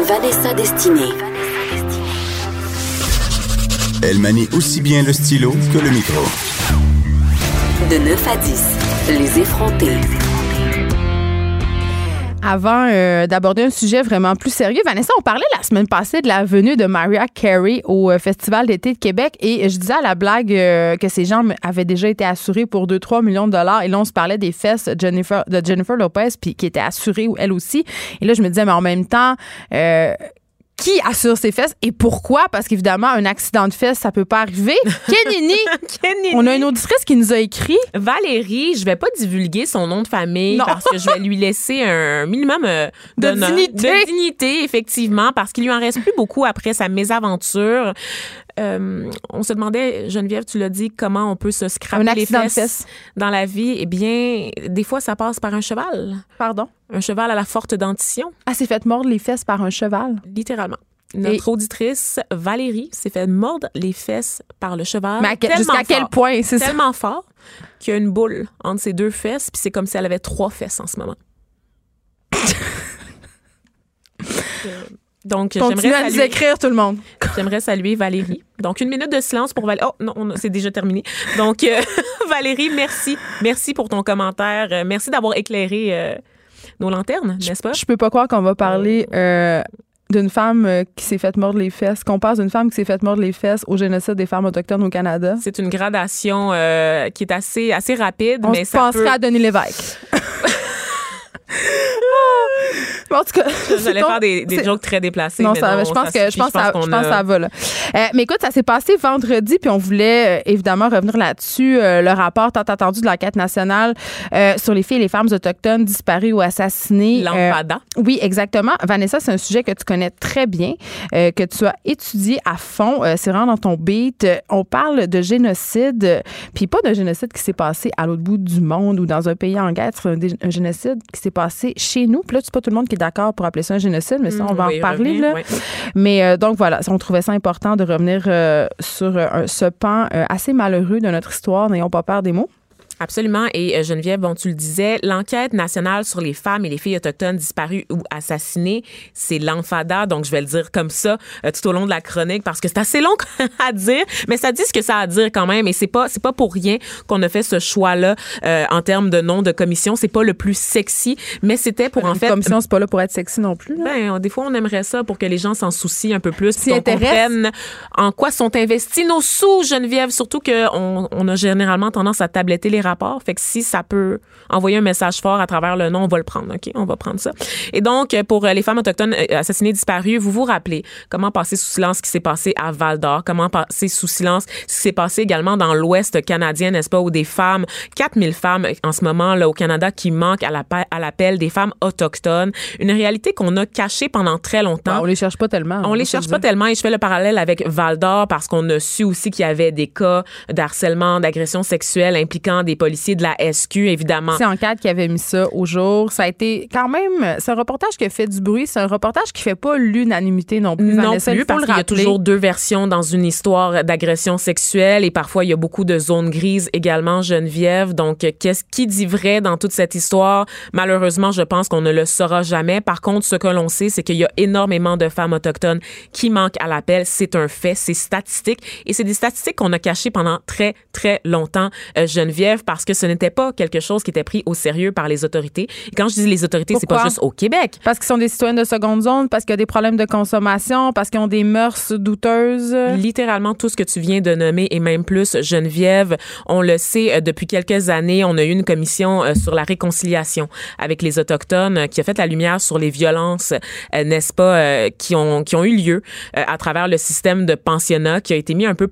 Vanessa Destinée. Elle manie aussi bien le stylo que le micro. De 9 à 10, les effrontés. Avant euh, d'aborder un sujet vraiment plus sérieux, Vanessa, on parlait la semaine passée de la venue de Mariah Carey au euh, Festival d'été de Québec et je disais à la blague euh, que ces gens avaient déjà été assurés pour 2-3 millions de dollars et là, on se parlait des fesses Jennifer, de Jennifer Lopez puis qui était assurée, elle aussi. Et là, je me disais, mais en même temps... euh, qui assure ses fesses et pourquoi? Parce qu'évidemment, un accident de fesses, ça peut pas arriver. Kenini! Kenini. On a une auditrice qui nous a écrit. Valérie, je vais pas divulguer son nom de famille Non. parce que je vais lui laisser un minimum euh, De d'honneur- dignité. de dignité, effectivement, parce qu'il lui en reste plus beaucoup après sa mésaventure. Euh, on se demandait, Geneviève, tu l'as dit, comment on peut se scraper les fesses, fesses. dans la vie. Eh bien, des fois, ça passe par un cheval. Pardon? Un cheval à la forte dentition, Ah, s'est fait mordre les fesses par un cheval? littéralement. Notre auditrice, Valérie, s'est fait mordre les fesses par le cheval. Mais à jusqu'à quel point, c'est ça? tellement fort qu'il y a une boule entre ses deux fesses, puis c'est comme si elle avait trois fesses en ce moment. Donc, Continuez j'aimerais à nous saluer, écrire, tout le monde. j'aimerais saluer Valérie. Donc, une minute de silence pour Valérie. Oh, non, on- c'est déjà terminé. Donc, euh, Valérie, merci. Merci pour ton commentaire. Euh, merci d'avoir éclairé euh, nos lanternes, n'est-ce pas? Je peux pas croire qu'on va parler euh, d'une femme qui s'est faite mordre les fesses, qu'on passe d'une femme qui s'est faite mordre les fesses au génocide des femmes autochtones au Canada. C'est une gradation qui est assez, assez rapide, On mais ça penserait peut... à Denis Lévesque. En tout cas, J'allais faire des, des jokes très déplacés. Non, mais ça, non, je pense que je pense, ça, je pense que ça va là. Euh, mais écoute, ça s'est passé vendredi, puis on voulait euh, évidemment revenir là-dessus. Euh, le rapport tant attendu de l'enquête nationale sur les filles et les femmes autochtones disparues ou assassinées. L'Enfada. oui, exactement. Vanessa, c'est un sujet que tu connais très bien, que tu as étudié à fond. C'est vraiment dans ton beat. On parle de génocide, puis pas d'un génocide qui s'est passé à l'autre bout du monde ou dans un pays en guerre. C'est un génocide qui s'est passé chez nous. Puis là, c'est pas tout le monde qui est d'accord pour appeler ça un génocide, mais ça, on va Oui, en parler. revenir, là. Mais euh, donc voilà, on trouvait ça important de revenir euh, sur euh, ce pan assez malheureux de notre histoire. N'ayons pas peur des mots. Absolument. Et euh, Geneviève, bon, tu le disais, l'enquête nationale sur les femmes et les filles autochtones disparues ou assassinées, c'est l'enfada. Donc, je vais le dire comme ça euh, tout au long de la chronique parce que c'est assez long à dire, mais ça dit ce que ça a à dire quand même. Et c'est pas, c'est pas pour rien qu'on a fait ce choix-là euh, en termes de nom de commission. C'est pas le plus sexy, mais c'était pour en Une fait. commission, c'est pas là pour être sexy non plus. là. Ben, des fois, on aimerait ça pour que les gens s'en soucient un peu plus, qu'on comprenne en quoi sont investis nos sous, Geneviève. Surtout qu'on on a généralement tendance à tabletter les rapports. Fait que si ça peut envoyer un message fort à travers le nom, on va le prendre, OK? On va prendre ça. Et donc, pour euh, les femmes autochtones euh, assassinées disparues, vous vous rappelez comment passer sous silence ce qui s'est passé à Val d'Or, comment passer sous silence ce qui s'est passé également dans l'Ouest canadien, n'est-ce pas, où des femmes, 4000 femmes en ce moment là au Canada qui manquent à l'appel, des femmes autochtones. Une réalité qu'on a cachée pendant très longtemps. On les cherche pas tellement. On va les se cherche pas tellement et je fais le parallèle avec Val d'Or parce qu'on a su aussi qu'il y avait des cas d'harcèlement, d'agression sexuelle impliquant des policiers de la SQ, évidemment. C'est Enquête qui avait mis ça au jour. Ça a été quand même, c'est un reportage qui a fait du bruit. C'est un reportage qui fait pas l'unanimité non plus. Non Vanessa, plus, parce qu'il y a toujours deux versions dans une histoire d'agression sexuelle et parfois il y a beaucoup de zones grises également, Geneviève. Donc, qu'est-ce qui dit vrai dans toute cette histoire? Malheureusement, je pense qu'on ne le saura jamais. Par contre, ce que l'on sait, c'est qu'il y a énormément de femmes autochtones qui manquent à l'appel. C'est un fait, c'est statistique et c'est des statistiques qu'on a cachées pendant très, très longtemps, euh, Geneviève, parce que ce n'était pas quelque chose qui était pris au sérieux par les autorités. Et quand je dis les autorités, c'est pas juste au Québec. Parce qu'ils sont des citoyens de seconde zone, parce qu'il y a des problèmes de consommation, parce qu'ils ont des mœurs douteuses. Littéralement tout ce que tu viens de nommer et même plus, Geneviève. On le sait euh, depuis quelques années, on a eu une commission euh, sur la réconciliation avec les autochtones euh, qui a fait la lumière sur les violences, n'est-ce pas, qui ont qui ont eu lieu à travers le système de pensionnat qui a été mis un peu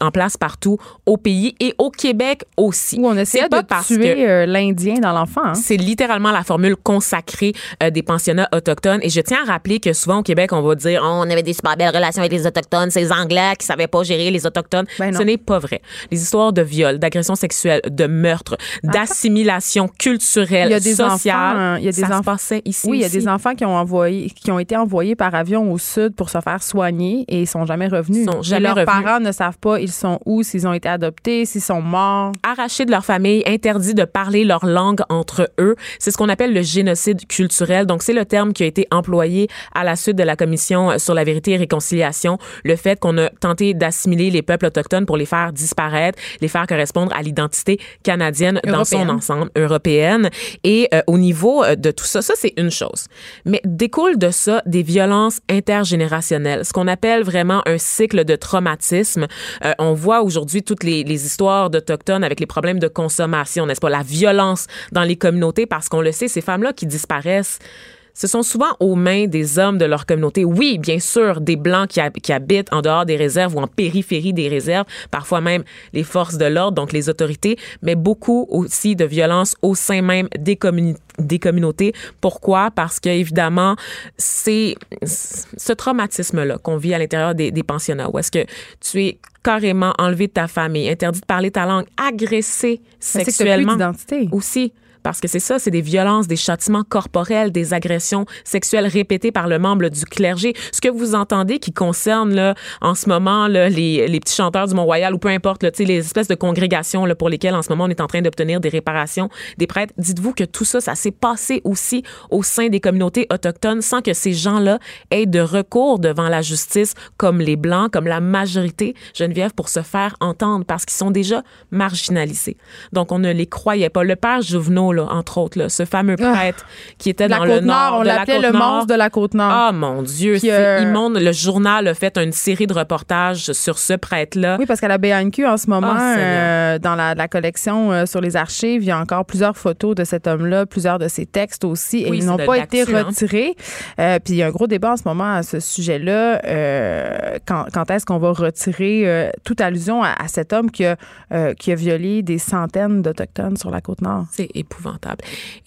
en place partout au pays et au Québec aussi. On essayait pas de tuer euh, l'Indien dans l'enfant. hein. c'est littéralement la formule consacrée euh, des pensionnats autochtones. Et je tiens à rappeler que souvent au Québec, on va dire Oh, on avait des super belles relations avec les autochtones, ces Anglais qui savaient pas gérer les autochtones. Ben. Ce n'est pas vrai. Les histoires de viol, d'agression sexuelle, de meurtre, d'assimilation culturelle, Il y a des sociale, enfants, hein, il y a des ça se enfants- passait ici Oui, il y a aussi. des enfants qui ont envoyé, qui ont été envoyés par avion au sud pour se faire soigner et ils sont jamais revenus. Ils sont Et jamais leurs revenus. parents ne savent pas ils sont où, s'ils ont été adoptés, s'ils sont morts. arrachés de leur famille, interdits de parler leur langue entre eux. C'est ce qu'on appelle le génocide culturel. Donc, c'est le terme qui a été employé à la suite de la commission sur la vérité et réconciliation. Le fait qu'on a tenté d'assimiler les peuples autochtones pour les faire disparaître, les faire correspondre à l'identité canadienne dans son ensemble, européenne. Et euh, au niveau euh, de tout ça, ça, c'est une chose. Mais découle de ça des violences intergénérationnelles, ce qu'on appelle vraiment un cycle de traumatisme. Euh, on voit aujourd'hui toutes les, les histoires d'Autochtones avec les problèmes de consommation, n'est-ce pas? La violence dans les communautés, parce qu'on le sait, ces femmes-là qui disparaissent, ce sont souvent aux mains des hommes de leur communauté. Oui, bien sûr, des Blancs qui, hab- qui habitent en dehors des réserves ou en périphérie des réserves, parfois même les forces de l'ordre, donc les autorités, mais beaucoup aussi de violence au sein même des, communi- des communautés. Pourquoi? Parce que, évidemment, c'est ce traumatisme-là qu'on vit à l'intérieur des, des pensionnats, où est-ce que tu es carrément enlevé de ta famille, interdit de parler ta langue, agressé que plus sexuellement d'identité. aussi. Parce que c'est ça, c'est des violences, des châtiments corporels, des agressions sexuelles répétées par le membre du clergé. Ce que vous entendez qui concerne là, en ce moment là, les, les petits chanteurs du Mont-Royal ou peu importe, là, les espèces de congrégations là, pour lesquelles en ce moment on est en train d'obtenir des réparations des prêtres, dites-vous que tout ça, ça s'est passé aussi au sein des communautés autochtones sans que ces gens-là aient de recours devant la justice comme les Blancs, comme la majorité, Geneviève, pour se faire entendre parce qu'ils sont déjà marginalisés. Donc on ne les croyait pas. Le père Jouvenot, là, entre autres, là, ce fameux prêtre qui était dans le nord, on la l'appelait le monstre de la Côte-Nord. Ah mon Dieu, c'est euh, immonde. Le journal a fait une série de reportages sur ce prêtre-là. Oui, parce qu'à la BNQ, en ce moment, Ah, euh, dans la, la collection euh, sur les archives, il y a encore plusieurs photos de cet homme-là, plusieurs de ses textes aussi, et Oui, ils n'ont pas été hein. retirés. Puis il y a un gros débat en ce moment à ce sujet-là. quand quand est-ce qu'on va retirer toute allusion à, à cet homme qui a, qui a violé des centaines d'Autochtones sur la Côte-Nord? C'est épouvantable.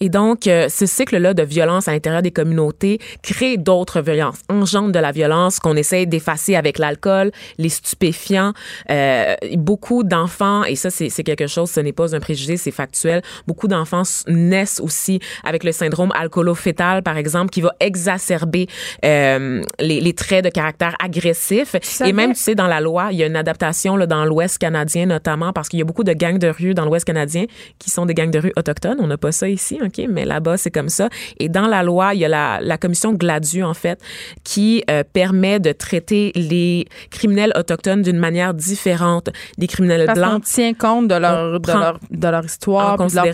Et donc, euh, ce cycle-là de violence à l'intérieur des communautés crée d'autres violences, engendre de la violence qu'on essaie d'effacer avec l'alcool, les stupéfiants. Euh, beaucoup d'enfants, et ça, c'est quelque chose, ce n'est pas un préjugé, c'est factuel, beaucoup d'enfants naissent aussi avec le syndrome alcoolo-fétal, par exemple, qui va exacerber euh, les, les traits de caractère agressif. Et même, tu sais, dans la loi, il y a une adaptation là, dans l'Ouest canadien, notamment, parce qu'il y a beaucoup de gangs de rue dans l'Ouest canadien qui sont des gangs de rue autochtones. On n'a pas ça ici, OK? Mais là-bas, c'est comme ça. Et dans la loi, il y a la, la commission Gladu, en fait, qui euh, permet de traiter les criminels autochtones d'une manière différente des criminels Parce blancs tient compte de leur, On de leur, de leur histoire en de leur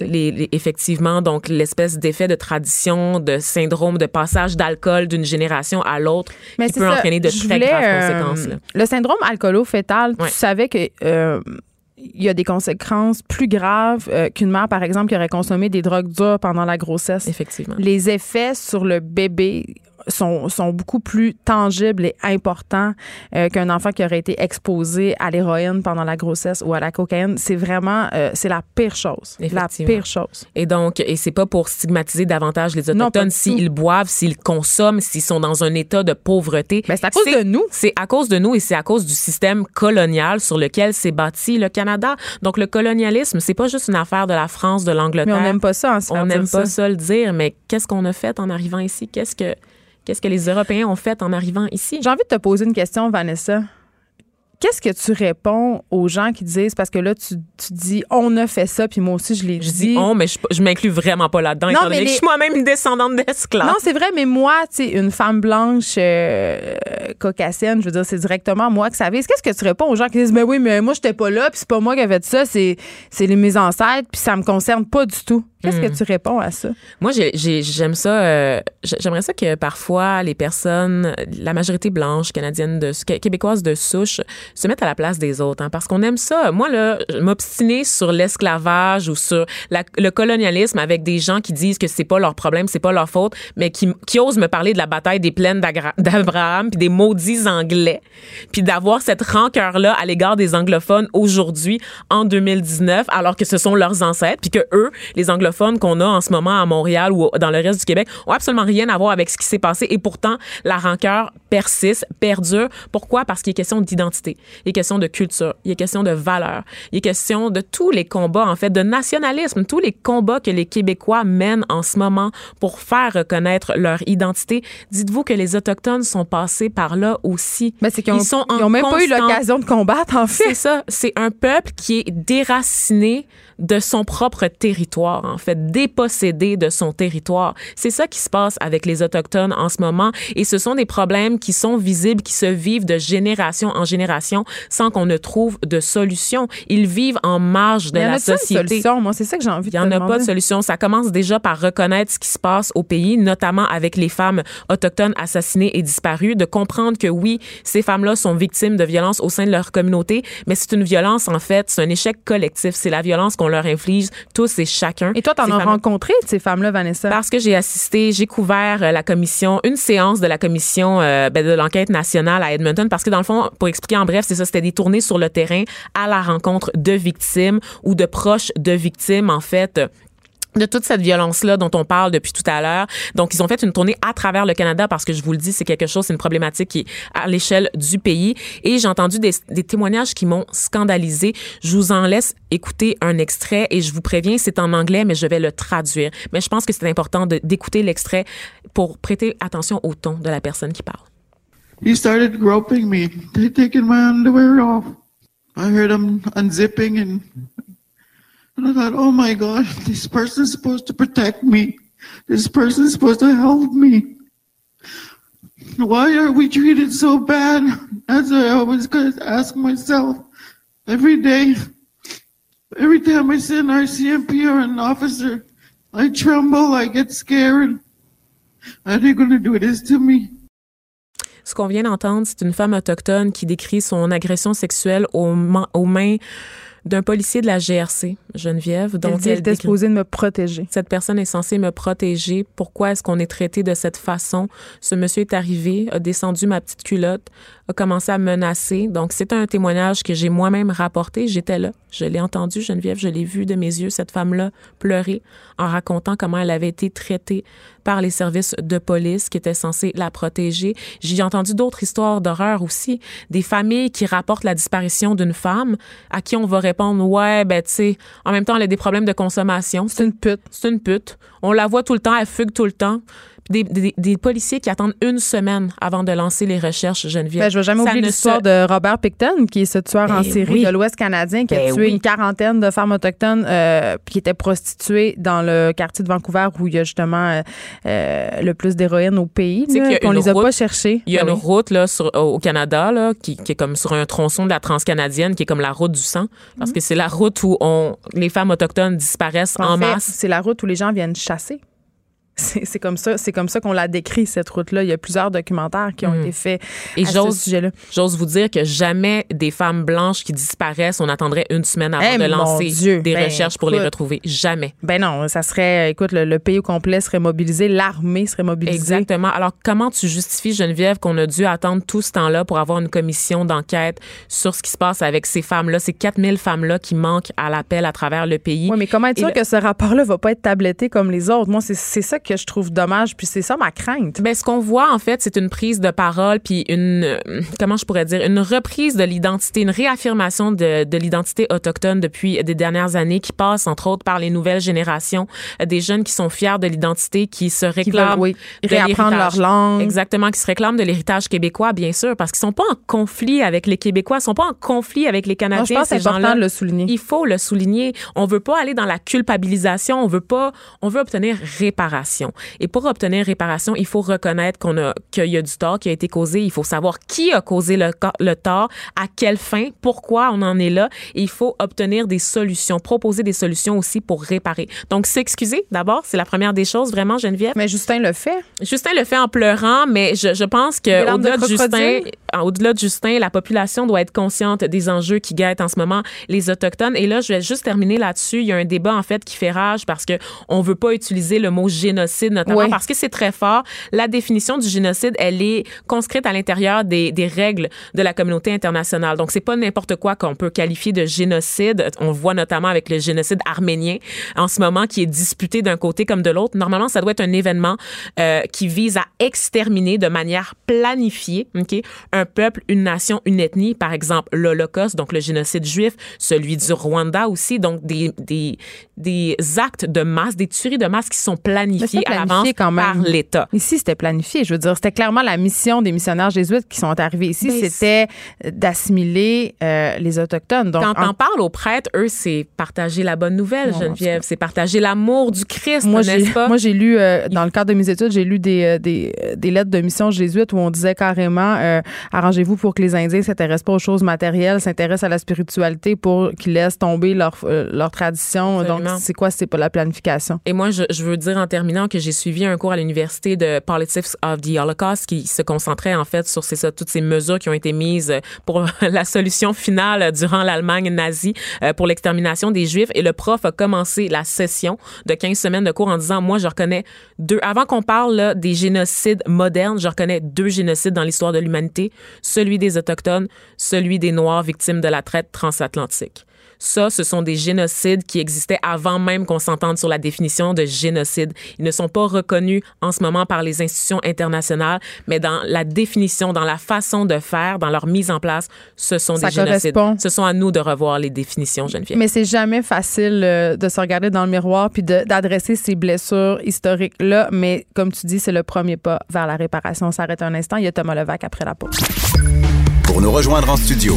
les, les- effectivement donc l'espèce d'effet de tradition de syndrome de passage d'alcool d'une génération à l'autre qui peut ça, entraîner de je très voulais, graves euh, conséquences là. Le syndrome alcoolo-fétal, Ouais. tu savais que euh, il y a des conséquences plus graves euh, qu'une mère, par exemple, qui aurait consommé des drogues dures pendant la grossesse. effectivement Les effets sur le bébé sont, sont beaucoup plus tangibles et importants euh, qu'un enfant qui aurait été exposé à l'héroïne pendant la grossesse ou à la cocaïne. C'est vraiment, euh, c'est la pire chose. La pire chose. Et donc, et c'est pas pour stigmatiser davantage les Autochtones s'ils boivent, s'ils consomment, s'ils sont dans un état de pauvreté. Ben, c'est à cause de nous. C'est à cause de nous et c'est à cause du système colonial sur lequel s'est bâti le Canada. Donc, le colonialisme, c'est pas juste une affaire de la France, de l'Angleterre. Mais on n'aime pas ça, hein, se On n'aime pas ça. ça le dire, mais qu'est-ce qu'on a fait en arrivant ici? Qu'est-ce que, qu'est-ce que les Européens ont fait en arrivant ici? J'ai envie de te poser une question, Vanessa. Qu'est-ce que tu réponds aux gens qui disent, parce que là, tu, tu dis, on a fait ça, puis moi aussi, je l'ai Je dit. dis on, mais je, je m'inclus vraiment pas là-dedans, Non, étant mais donné que je suis moi-même une descendante d'esclaves. Non, c'est vrai, mais moi, tu sais, une femme blanche euh, caucasienne, je veux dire, c'est directement moi que ça vise. Qu'est-ce que tu réponds aux gens qui disent, mais oui, mais moi, j'étais pas là, puis c'est pas moi qui ai fait ça, c'est, c'est les, mes ancêtres, puis ça me concerne pas du tout? Qu'est-ce Hmm. que tu réponds à ça? Moi, j'ai- j'ai- j'aime ça. euh, j'ai- J'aimerais ça que parfois les personnes, la majorité blanche canadienne, de, québécoise de souche, se mettent à la place des autres, hein, parce qu'on aime ça. Moi, là, m'obstiner sur l'esclavage ou sur la- le colonialisme avec des gens qui disent que c'est pas leur problème, c'est pas leur faute, mais qui, qui osent me parler de la bataille des plaines d'Abraham puis des maudits Anglais, puis d'avoir cette rancœur-là à l'égard des anglophones aujourd'hui en 2019, alors que ce sont leurs ancêtres, puis que eux, les anglophones qu'on a en ce moment à Montréal ou dans le reste du Québec, ont absolument rien à voir avec ce qui s'est passé. Et pourtant, la rancœur persiste, perdure. Pourquoi? Parce qu'il est question d'identité, il est question de culture, il est question de valeur, il est question de tous les combats, en fait, de nationalisme, tous les combats que les Québécois mènent en ce moment pour faire reconnaître leur identité. Dites-vous que les Autochtones sont passés par là aussi. Ben, c'est qu'ils ont, Ils ont même pas eu l'occasion de combattre, en fait. c'est ça, c'est un peuple qui est déraciné de son propre territoire, en fait, dépossédé de son territoire. C'est ça qui se passe avec les Autochtones en ce moment. Et ce sont des problèmes qui sont visibles, qui se vivent de génération en génération sans qu'on ne trouve de solution. Ils vivent en marge de Il la a-tu une société. solution? Moi, c'est ça que j'ai envie Il de n'y te en a pas de solution. Ça commence déjà par reconnaître ce qui se passe au pays, notamment avec les femmes autochtones assassinées et disparues, de comprendre que oui, ces femmes-là sont victimes de violences au sein de leur communauté, mais c'est une violence, en fait, c'est un échec collectif. C'est la violence qu'on leur inflige tous et chacun. Et toi, t'en Ces as rencontré de ces femmes-là, Vanessa? parce que j'ai assisté, j'ai couvert euh, la commission, une séance de la commission euh, ben, de l'enquête nationale à Edmonton, parce que dans le fond, pour expliquer en bref, c'est ça, c'était des tournées sur le terrain à la rencontre de victimes ou de proches de victimes, en fait de toute cette violence-là dont on parle depuis tout à l'heure. Donc, ils ont fait une tournée à travers le Canada parce que je vous le dis, c'est quelque chose, c'est une problématique qui est à l'échelle du pays. Et j'ai entendu des, témoignages qui m'ont scandalisé. Je vous en laisse écouter un extrait et je vous préviens, c'est en anglais, mais je vais le traduire. Mais je pense que c'est important d'écouter l'extrait pour prêter attention au ton de la personne qui parle. He started groping me, t- taking my underwear off. I heard him unzipping and, and I thought, oh my God, this person's supposed to protect me. This person's supposed to help me. Why are we treated so bad? That's what I always ask myself every day. Every time I see an RCMP or an officer, I tremble, I get scared. Are they gonna do this to me? Ce qu'on vient d'entendre, c'est une femme autochtone qui décrit son agression sexuelle aux, aux mains d'un policier de la GRC, Geneviève. Elle Donc, elle était décrit- supposée de me protéger. cette personne est censée me protéger. Pourquoi est-ce qu'on est traité de cette façon? Ce monsieur est arrivé, a descendu ma petite culotte, a commencé à me menacer. Donc, c'est un témoignage que j'ai moi-même rapporté. J'étais là. Je l'ai entendu, Geneviève. Je l'ai vu de mes yeux, cette femme-là pleurer en racontant comment elle avait été traitée par les services de police qui étaient censés la protéger. J'ai entendu d'autres histoires d'horreur aussi. Des familles qui rapportent la disparition d'une femme à qui on va répondre, ouais, ben, tu sais, en même temps, elle a des problèmes de consommation. C'est une pute. C'est une pute. On la voit tout le temps, elle fugue tout le temps. Des, des, des policiers qui attendent une semaine avant de lancer les recherches, Geneviève. Ben, je vais jamais oublier l'histoire se- de Robert Picton, qui est ce tueur en Ben série oui. de l'Ouest canadien, qui a Ben tué oui. une quarantaine de femmes autochtones euh, qui étaient prostituées dans le quartier de Vancouver où il y a justement euh, euh, le plus d'héroïne au pays. On les a pas cherchées. Il y a Ben une oui. route là, sur, au Canada là, qui, qui est comme sur un tronçon de la transcanadienne, qui est comme la route du sang, parce que c'est la route où on, les femmes autochtones disparaissent en, En fait, masse. c'est la route où les gens viennent chasser. C'est comme ça, c'est comme ça qu'on l'a décrit cette route-là. Il y a plusieurs documentaires qui ont Mm. été faits Et à ce sujet-là. J'ose vous dire que jamais des femmes blanches qui disparaissent, on attendrait une semaine avant Eh, de lancer Dieu. des Ben, recherches pour les retrouver. Jamais. Ben non, ça serait, écoute, le, le pays au complet serait mobilisé, l'armée serait mobilisée. Exactement. Alors, comment tu justifies, Geneviève, qu'on a dû attendre tout ce temps-là pour avoir une commission d'enquête sur ce qui se passe avec ces femmes-là, ces 4000 femmes-là qui manquent à l'appel à travers le pays? Oui, mais comment être sûr le- que ce rapport-là va pas être tabletté comme les autres? Moi, c'est ça que je trouve dommage, puis c'est ça ma crainte. Ben, ce qu'on voit, en fait, c'est une prise de parole, puis une, euh, comment je pourrais dire, une reprise de l'identité, une réaffirmation de, de l'identité autochtone depuis des dernières années qui passe, entre autres, par les nouvelles générations, euh, des jeunes qui sont fiers de l'identité, qui se Qui réclament veulent, oui, de réapprendre leur langue. Exactement, qui se réclament de l'héritage québécois, bien sûr, parce qu'ils sont pas en conflit avec les Québécois, ils sont pas en conflit avec les Canadiens. Non, je pense que c'est ces important de le souligner. Il faut le souligner. On veut pas aller dans la culpabilisation. On veut pas. On veut obtenir réparation. Et pour obtenir réparation, il faut reconnaître qu'on a qu'il y a du tort qui a été causé. Il faut savoir qui a causé le, tort, à quelle fin, pourquoi on en est là. Et il faut obtenir des solutions, proposer des solutions aussi pour réparer. Donc s'excuser d'abord, c'est la première des choses vraiment, Geneviève. Mais Justin le fait. Justin le fait en pleurant, mais je, je pense que au-delà de de Justin? Au-delà de Justin, la population doit être consciente des enjeux qui guettent en ce moment les autochtones. Et là, je vais juste terminer là-dessus. Il y a un débat en fait qui fait rage parce que on veut pas utiliser le mot génocide, notamment Oui. parce que c'est très fort. La définition du génocide, elle est conscrite à l'intérieur des, des règles de la communauté internationale. Donc c'est pas n'importe quoi qu'on peut qualifier de génocide. On le voit notamment avec le génocide arménien en ce moment qui est disputé d'un côté comme de l'autre. Normalement, ça doit être un événement euh, qui vise à exterminer de manière planifiée, ok, un peuple, une nation, une ethnie. Par exemple, l'Holocauste, donc le génocide juif, celui du Rwanda aussi, donc des des des actes de masse, des tueries de masse qui sont planifiés, à l'avance par l'État. Ici, c'était planifié. Je veux dire, c'était clairement la mission des missionnaires jésuites qui sont arrivés ici. Ben, c'était d'assimiler euh, les Autochtones. Donc, Quand en- on parle aux prêtres, eux, c'est partager la bonne nouvelle, Non, Geneviève. C'est partager l'amour du Christ, n'est-ce pas? moi, j'ai lu, euh, dans le cadre de mes études, j'ai lu des, euh, des, euh, des lettres de mission jésuites où on disait carrément euh, arrangez-vous pour que les Indiens s'intéressent pas aux choses matérielles, s'intéressent à la spiritualité pour qu'ils laissent tomber leur, euh, leur tradition. C'est quoi? C'est pas la planification? Et moi, je, je veux dire en terminant que j'ai suivi un cours à l'université de Politics of the Holocaust qui se concentrait en fait sur ça, toutes ces mesures qui ont été mises pour la solution finale durant l'Allemagne nazie euh, pour l'extermination des Juifs. Et le prof a commencé la session de 15 semaines de cours en disant, moi, je reconnais deux, avant qu'on parle là, des génocides modernes, je reconnais deux génocides dans l'histoire de l'humanité, celui des Autochtones, celui des Noirs victimes de la traite transatlantique. Ça, ce sont des génocides qui existaient avant même qu'on s'entende sur la définition de génocide. Ils ne sont pas reconnus en ce moment par les institutions internationales, mais dans la définition, dans la façon de faire, dans leur mise en place, ce sont Ça des génocides. correspond. Ce sont à nous de revoir les définitions, Geneviève. Mais c'est jamais facile euh, de se regarder dans le miroir puis de- d'adresser ces blessures historiques-là. Mais comme tu dis, c'est le premier pas vers la réparation. On s'arrête un instant. Il y a Thomas Levac après la pause. Pour nous rejoindre en studio,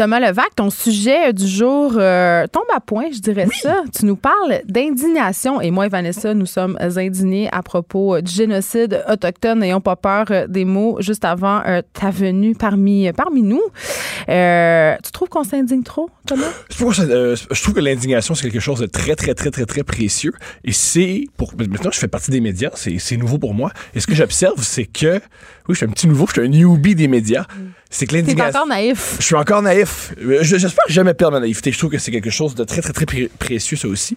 Thomas Levac, ton sujet du jour euh, tombe à point, je dirais ça. Tu nous parles d'indignation. Et moi et Vanessa, nous sommes indignés à propos euh, du génocide autochtone. N'ayons pas peur euh, des mots juste avant euh, ta venue parmi, parmi nous. Tu trouves qu'on s'indigne trop, Thomas? Je trouve, que l'indignation, c'est quelque chose de très, très, très, très, très précieux. Et c'est, pour, maintenant, je fais partie des médias, c'est nouveau pour moi. Et ce que j'observe, c'est que, oui, je suis un petit nouveau, je suis un newbie des médias. C'est que l'indignation. encore naïf. Je suis encore naïf. Euh, je- J'espère jamais perdre ma naïveté. Je trouve que c'est quelque chose de très, très, très pré- précieux, ça aussi.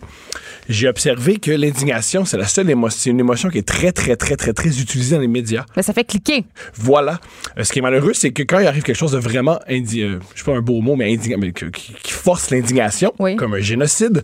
J'ai observé que l'indignation, c'est la seule émotion, c'est une émotion qui est très, très, très, très, très utilisée dans les médias. Mais ça fait cliquer. Voilà. Euh, ce qui est malheureux, c'est que quand il arrive quelque chose de vraiment indi euh, je sais pas un beau mot, mais, mais qui, qui force l'indignation, Oui. comme un génocide,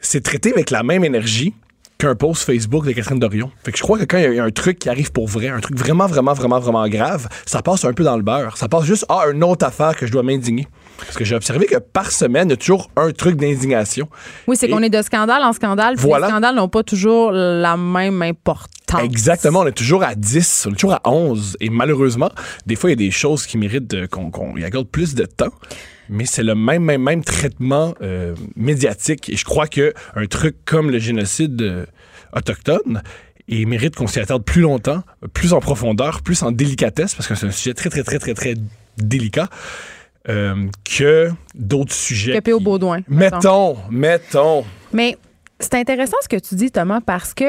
c'est traité avec la même énergie qu'un post Facebook de Catherine Dorion. Fait que je crois que quand il y a un truc qui arrive pour vrai, un truc vraiment, vraiment, vraiment, vraiment grave, ça passe un peu dans le beurre. Ça passe juste à une autre affaire que je dois m'indigner. Parce que j'ai observé que par semaine, il y a toujours un truc d'indignation. Oui, c'est qu'on est de scandale en scandale. Voilà. Les scandales n'ont pas toujours la même importance. Exactement, on est toujours à 10, on est toujours à 11. Et malheureusement, des fois, il y a des choses qui méritent qu'on y accorde plus de temps. Mais c'est le même, même, même traitement euh, médiatique. Et je crois que un truc comme le génocide euh, autochtone, et mérite qu'on s'y attarde plus longtemps, plus en profondeur, plus en délicatesse, parce que c'est un sujet très, très, très, très, très délicat. euh, que d'autres sujets. P.O. qui- Baudouin, Mettons, mettons. Mais c'est intéressant ce que tu dis, Thomas, parce que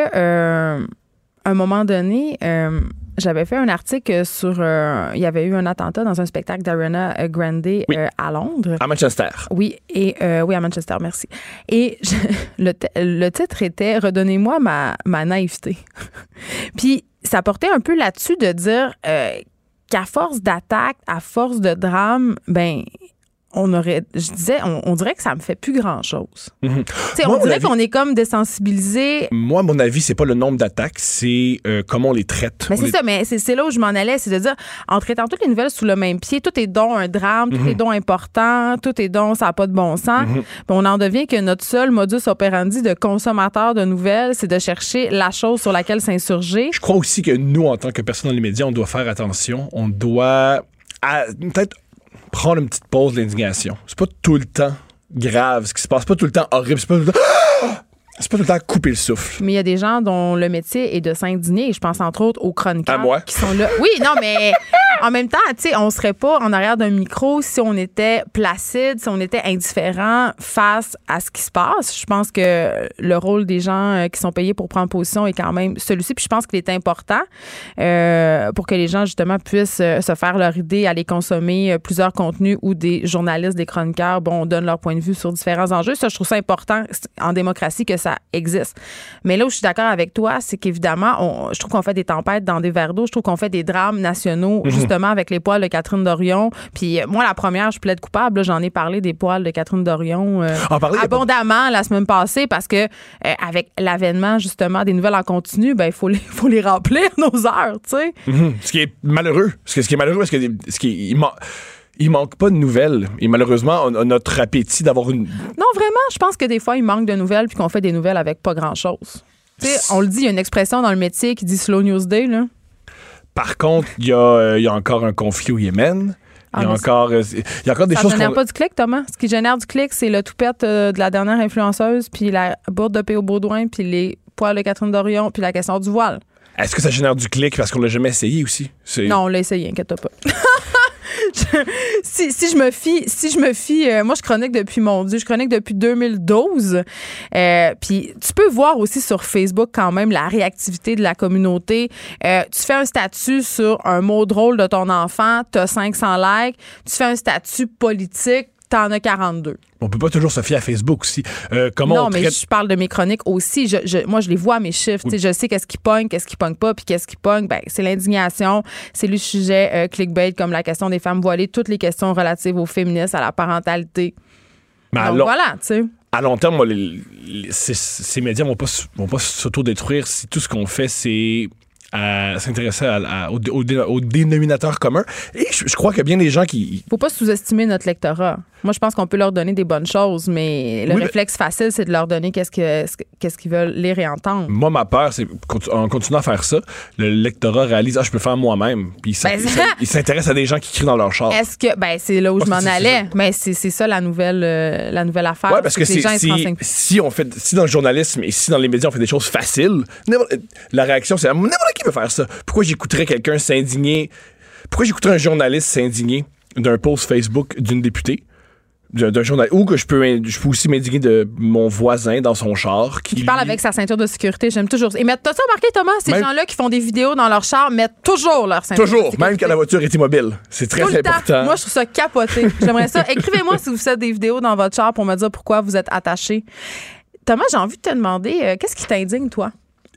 un moment donné, euh, j'avais fait un article sur. euh, il y avait eu un attentat dans un spectacle d'Ariana Grande euh, à Londres. À Manchester. Oui, et oui, à Manchester, merci. Et je- le, le titre était Redonnez-moi ma, ma naïveté. Puis ça portait un peu là-dessus de dire qu'à force d'attaques, à force de drames, ben on aurait, je disais, on, on dirait que ça me fait plus grand-chose. Mhm. Tu sais, Moi, on dirait qu'on est comme désensibilisé. Moi, mon avis, c'est pas le nombre d'attaques, c'est euh, comment on les traite. Mais c'est les- ça, mais c'est là où je m'en allais, c'est de dire, en traitant toutes les nouvelles sous le même pied, tout est donc un drame, tout est donc important, tout est donc, ça n'a pas de bon sens. Puis on en devient que notre seul modus operandi de consommateur de nouvelles, c'est de chercher la chose sur laquelle s'insurger. Je crois aussi que nous, en tant que personne dans les médias, on doit faire attention. On doit peut-être prendre une petite pause d'indignation. C'est pas tout le temps grave ce qui se passe, pas tout le temps horrible, c'est pas tout le temps. C'est pas tout le temps couper le souffle. Mais il y a des gens dont le métier est de s'indigner. Je pense entre autres aux chroniqueurs À moi. qui sont là. Oui, non, mais en même temps, tu sais, on serait pas en arrière d'un micro si on était placide, si on était indifférent face à ce qui se passe. Je pense que le rôle des gens euh, qui sont payés pour prendre position est quand même celui-ci. Puis je pense qu'il est important euh, pour que les gens justement puissent euh, se faire leur idée, aller consommer euh, plusieurs contenus où des journalistes, des chroniqueurs, bon, donnent leur point de vue sur différents enjeux. Ça, je trouve ça important en démocratie que ça existe. Mais là où je suis d'accord avec toi, c'est qu'évidemment, je trouve qu'on fait des tempêtes dans des verres d'eau. Je trouve qu'on fait des drames nationaux, justement, avec les poils de Catherine Dorion. Puis euh, moi, la première, je plaide coupable. J'en ai parlé des poils de Catherine Dorion euh, parler, abondamment la semaine passée parce que euh, avec l'avènement, justement, des nouvelles en continu, ben il faut les, faut les remplir, nos heures, tu sais. Mhm. Ce qui est malheureux. Ce, qui est malheureux, parce que ce qui il, man- il manque pas de nouvelles. Et malheureusement, on a notre appétit d'avoir une. Non, vraiment, je pense que des fois, il manque de nouvelles puis qu'on fait des nouvelles avec pas grand-chose. Tu sais, on le dit, il y a une expression dans le métier qui dit slow news day, là. Par contre, il y, a, euh, il y a encore un conflit au Yémen. Il y a Ah, encore, euh, il y a encore des Ça choses génère qu'on- pas du clic, Thomas? Ce qui génère du clic, c'est le toupette euh, de la dernière influenceuse, puis la bourde de P.O. Baudouin, puis les poils de Catherine Dorion, puis la question du voile. Est-ce que ça génère du clic parce qu'on l'a jamais essayé aussi? Non, on l'a essayé, inquiète pas. Si, si je me fie, si je me fie, euh, moi je chronique depuis mon Dieu, je chronique depuis 2012. Euh, Puis tu peux voir aussi sur Facebook quand même la réactivité de la communauté. Euh, tu fais un statut sur un mot drôle de ton enfant, tu as 500 likes. Tu fais un statut politique, t'en as 42. On peut pas toujours se fier à Facebook aussi. Euh, comment non, on mais traite... je parle de mes chroniques aussi. Je, je- moi, je les vois, mes chiffres. Je sais qu'est-ce qui pogne, qu'est-ce qui pogne pas, puis qu'est-ce qui pogne. Ben, c'est l'indignation, c'est le sujet euh, clickbait, comme la question des femmes voilées, toutes les questions relatives au féminisme, à la parentalité. Mais à Donc long- voilà, tu sais. à long terme, moi, les- les- ces, ces médias vont pas, vont pas s'auto-détruire si tout ce qu'on fait, c'est à s'intéresser au, au au dénominateur commun. Et je, je crois qu'il y a bien des gens qui... Faut pas sous-estimer notre lectorat. Moi, je pense qu'on peut leur donner des bonnes choses, mais le Oui, mais- réflexe facile, c'est de leur donner qu'est-ce que qu'est-ce qu'ils veulent lire et entendre. Moi, ma peur, c'est en continuant à faire ça, le lectorat réalise, ah, je peux faire moi-même. Puis Ben, il s'in- il s'intéresse à des gens qui crient dans leur char. Est-ce que ben c'est là où je m'en allais, mais c'est c'est ça la nouvelle euh, la nouvelle affaire. Ouais, parce que les gens se si, si on fait si dans le journalisme et si dans les médias on fait des choses faciles, la réaction c'est n'importe qui peut faire ça? Pourquoi j'écouterais quelqu'un s'indigner? Pourquoi j'écouterais un journaliste s'indigner d'un post Facebook d'une députée? D'un journal ou que je peux je peux aussi m'indigner de mon voisin dans son char qui qui parle lui- avec sa ceinture de sécurité. J'aime toujours. Et mettent, t'as-tu remarqué, Thomas, ces Même- gens-là qui font des vidéos dans leur char mettent toujours leur ceinture. de toujours sécurité. même quand la voiture est immobile. C'est très important. Moi, je trouve ça capoté. J'aimerais ça. Écrivez-moi si vous faites des vidéos dans votre char pour me dire pourquoi vous êtes attaché. Thomas, j'ai envie de te demander, euh, qu'est-ce qui t'indigne, toi?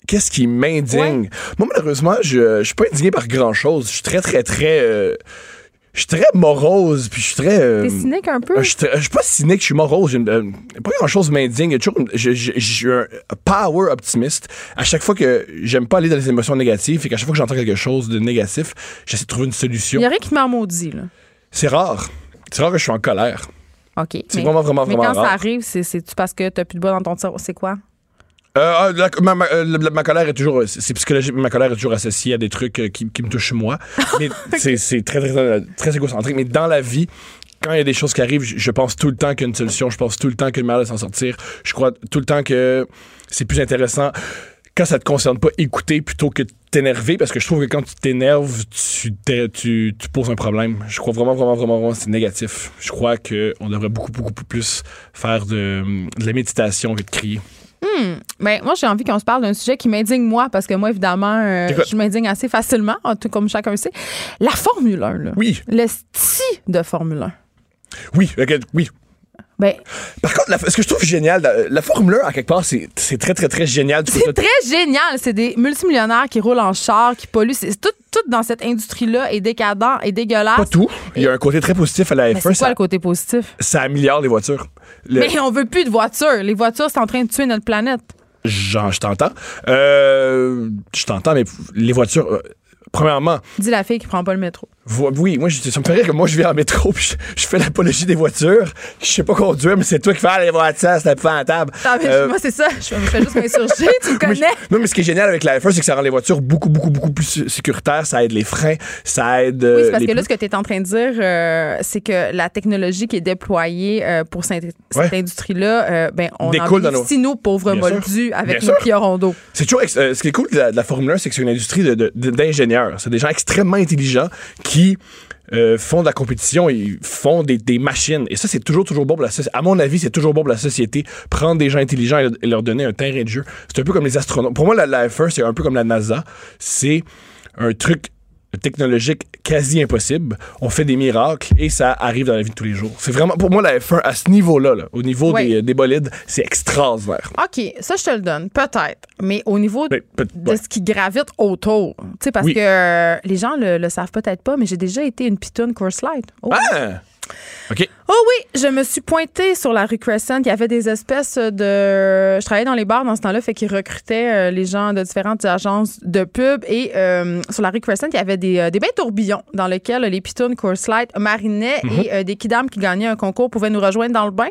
Qu'est-ce qui m'indigne? Moi, malheureusement, je, je suis pas indigné par grand-chose. Je suis très, très, très... euh, je suis très morose, puis je suis très... euh, T'es cynique un peu? Je suis je suis pas cynique, je suis morose. J'ai euh, pas grand-chose m'indigne. Il y Je je- je suis un power optimiste. À chaque fois que j'aime pas aller dans les émotions négatives et qu'à chaque fois que j'entends quelque chose de négatif, j'essaie de trouver une Il solution. n'y a rien qui m'en maudit, là. C'est rare. C'est rare que je suis en colère. OK. C'est mais- vraiment, vraiment, Mais vraiment quand rare. ça arrive, c'est- c'est-tu parce que t'as plus de bois dans ton tiroir? C'est quoi? Euh, ah, la- ma, ma- euh, la- ma colère est toujours, c'est psychologique, ma colère est toujours associée à des trucs euh, qui, qui me touchent moi. Mais c'est c'est très, très, très, égocentrique. Mais dans la vie, quand il y a des choses qui arrivent, je, pense tout le temps qu'il y a une solution. Je pense tout le temps qu'il y a une manière de s'en sortir. Je crois tout le temps que c'est plus intéressant. quand ça te concerne pas, écouter plutôt que de t'énerver, parce que je trouve que quand tu t'énerves, tu, t'es- tu, tu poses un problème. Je crois vraiment, vraiment, vraiment, vraiment, c'est négatif. Je crois qu'on devrait beaucoup, beaucoup plus faire de, de la méditation que de crier. Ben, moi, j'ai envie qu'on se parle d'un sujet qui m'indigne moi, parce que moi, évidemment, euh, je m'indigne assez facilement, en tout comme chacun sait. La Formule 1, là. Oui, Le style de Formule 1. oui, oui. Ben, Par contre, la- ce que je trouve génial, la, la Formule 1, à quelque part, c'est très, très, très génial. c'est très génial. C'est des multimillionnaires qui roulent en char, qui polluent. C'est tout, tout dans cette industrie-là est décadent et dégueulasse. Pas tout. Il y a un côté très positif à la Mais F1. c'est quoi ça, le côté positif? ça améliore les voitures. Le- Mais on veut plus de voitures. Les voitures, c'est en train de tuer notre planète. Genre, je t'entends. Euh, je t'entends, mais les voitures, euh, premièrement, Dis la fille qui prend pas le métro. Oui, moi, je- ça me fait rire que moi, je viens en métro puis je, je fais l'apologie des voitures. Je sais pas conduire, mais c'est toi qui fais les voitures, c'est épouvantable. Ah, mais Euh, moi, c'est ça. Je fais juste m'insurger. tu me connais? Non, mais ce qui est génial avec la F1, c'est que ça rend les voitures beaucoup, beaucoup, beaucoup plus sé- sécuritaires. Ça aide les freins, ça aide. Oui, euh, c'est parce les que là, ce que tu es en train de dire, euh, c'est que la technologie qui est déployée euh, pour cette, cette Ouais. industrie-là, ben, on Découle en nos- nous, pauvres Bien sûr. moldus, avec Bien nos sûr. piorons d'eau. C'est toujours. ce qui est cool de la, de la Formule 1, c'est que c'est une industrie de- de- de- d'ingénieurs. c'est des gens extrêmement intelligents qui euh, font de la compétition et font des, machines. Et ça, c'est toujours, toujours bon pour la société. À mon avis, c'est toujours bon pour la société. Prendre des gens intelligents et, leur donner un terrain de jeu. C'est un peu comme les astronautes. Pour moi, la, la F1, c'est un peu comme la NASA. C'est un truc technologique quasi impossible. On fait des miracles et ça arrive dans la vie de tous les jours. C'est vraiment, pour moi, la F1, à ce niveau-là, là, au niveau des, des bolides, c'est extraordinaire. OK, ça, je te le donne, peut-être. Mais au niveau Mais, peut- de ouais. ce qui gravite autour, tu sais, parce Oui. que euh, les gens le, le savent peut-être pas, mais j'ai déjà été une pitoune course light. Oh. Ah! OK. Oh oui, je me suis pointée sur la rue Crescent. Il y avait des espèces de. Je travaillais dans les bars dans ce temps-là, fait qu'ils recrutaient euh, les gens de différentes agences de pub. Et euh, sur la rue Crescent, il y avait des, euh, des bains tourbillons dans lesquels les pitounes Course Light marinaient et euh, des kidams qui gagnaient un concours pouvaient nous rejoindre dans le bain.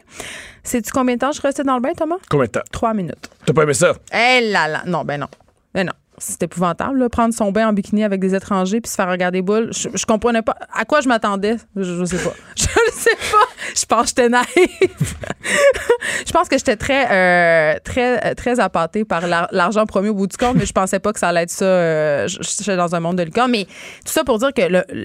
Sais-tu combien de temps je restais dans le bain, Thomas? Combien de temps? Trois minutes. T'as pas aimé ça? Eh là là. Non, ben non. Ben non. C'est épouvantable, là, prendre son bain en bikini avec des étrangers puis se faire regarder boule. Je, je comprenais pas à quoi je m'attendais? Je, sais pas. Je le sais pas. Je pense que j'étais naïve. je pense que j'étais très, euh, très, euh, très appâtée par l'ar- l'argent promis au bout du compte, mais je pensais pas que ça allait être ça. euh, J'étais dans un monde de licorne. Mais tout ça pour dire que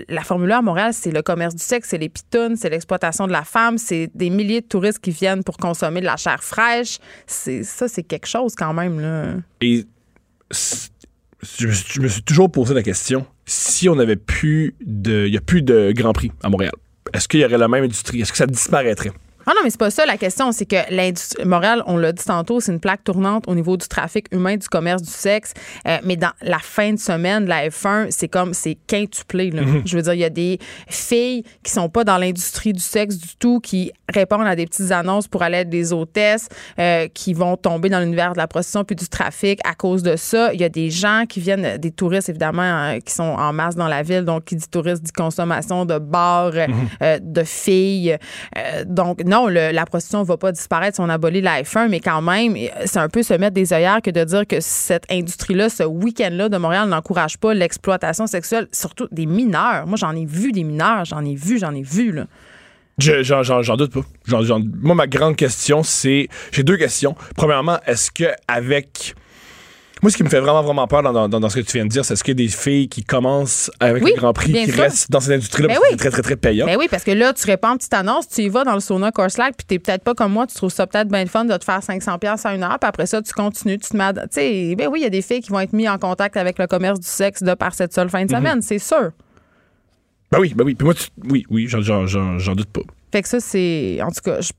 la Formule 1 à Montréal, c'est le commerce du sexe, c'est les pitounes, c'est l'exploitation de la femme, c'est des milliers de touristes qui viennent pour consommer de la chair fraîche. Ça, c'est quelque chose quand même, là. Et je me, suis, toujours posé la question si on n'avait plus de. Il n'y a plus de Grand Prix à Montréal, est-ce qu'il y aurait la même industrie? Est-ce que ça disparaîtrait? Ah non, mais c'est pas ça la question. C'est que l'industrie. Montréal, on l'a dit tantôt, c'est une plaque tournante au niveau du trafic humain, du commerce du sexe. Euh, mais dans la fin de semaine la F1, c'est comme c'est quintuplé. Là. Je veux dire, il y a des filles qui sont pas dans l'industrie du sexe du tout, qui répondent à des petites annonces pour aller être des hôtesses, euh, qui vont tomber dans l'univers de la prostitution puis du trafic à cause de ça. Il y a des gens qui viennent, des touristes évidemment, euh, qui sont en masse dans la ville. Donc, qui dit touristes dit consommation de bars, euh, de filles. Donc, non, le- la prostitution va pas disparaître si on abolit la F1, mais quand même, c'est un peu se mettre des œillères que de dire que cette industrie-là, ce week-end-là de Montréal n'encourage pas l'exploitation sexuelle, surtout des mineurs. Moi, j'en ai vu des mineurs, j'en ai vu, j'en ai vu, là. Je- J'en doute pas. Moi, ma grande question, c'est. J'ai deux questions. Premièrement, est-ce que avec. Moi, ce qui me fait vraiment, vraiment peur dans, dans- dans ce que tu viens de dire, c'est est-ce qu'il y a des filles qui commencent avec Oui, le Grand Prix, qui sûr. restent dans cette industrie-là, Ben parce que oui. c'est très, très, très payant? Ben oui, parce que là, tu réponds petite annonce, tu y vas dans le sauna Corslack, puis t'es peut-être pas comme moi, tu trouves ça peut-être bien le fun de te faire 500 pièces à une heure, puis après ça, tu continues, tu te mets, tu sais, ben oui, il y a des filles qui vont être mises en contact avec le commerce du sexe de par cette seule fin Mhm. de semaine, c'est sûr. Ben oui, ben oui. Puis moi, tu- oui, oui, j'en doute pas. Fait que ça, c'est. En tout cas, je,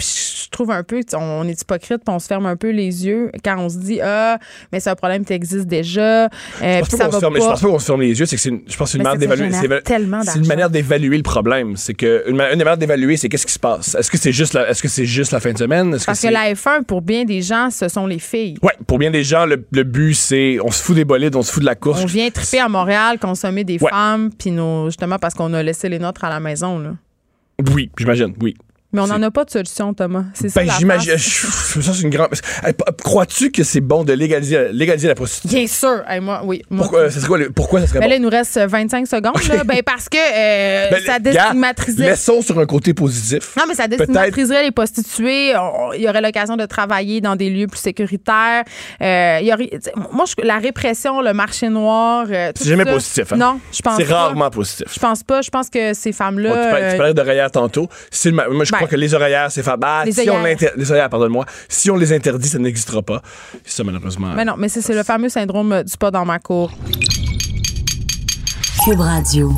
trouve un peu. On est hypocrite, puis on se ferme un peu les yeux quand on se dit Ah, mais c'est un problème qui existe déjà. euh, Je puis ça pas qu'on va se ferme, je pense pas qu'on se ferme les yeux, c'est que c'est une, je pense une manière d'évaluer. c'est- une manière d'évaluer le problème. C'est que une, ma- une manière d'évaluer, c'est qu'est-ce qui se passe? Est-ce que c'est juste la, est-ce que c'est juste la fin de semaine? Est-ce Parce que la F1, pour bien des gens, ce sont les filles. Ouais, pour bien des gens, le, le but c'est on se fout des bolides, on se fout de la course. On vient triper à Montréal, consommer des Ouais. femmes, puis nos, justement parce qu'on a laissé les nôtres à la maison. Là. Oui, j'imagine, oui. Mais on n'en a pas de solution, Thomas. C'est ça. Ben, j'imagine. Ça, c'est une grande. Crois-tu que c'est bon de légaliser, légaliser la prostitution? Bien sûr. Hey, moi, oui. Moi, Pourquoi, ça serait quoi le- pourquoi ça serait Ben bon? là, il nous reste 25 secondes. Là. Ben parce que euh, Ben, ça gars, déstigmatiserait. Laissons sur un côté positif. Non, mais ça déstigmatiserait les prostituées. Il y aurait l'occasion de travailler dans des lieux plus sécuritaires. Euh, y aurait, moi, je- la répression, le marché noir. euh, C'est jamais ça, positif. hein? Non, je pense C'est rarement positif. Je pense pas. Je pense que ces femmes-là. Bon, tu, parlais, euh, d'oreillères tantôt. Moi, je crois que les oreillères, c'est fable. Ah, les si les oreillères, pardonne-moi. Si on les interdit, ça n'existera pas. C'est ça, malheureusement. mais non, mais c'est c'est le fameux syndrome du pas dans ma cour. Cube Radio.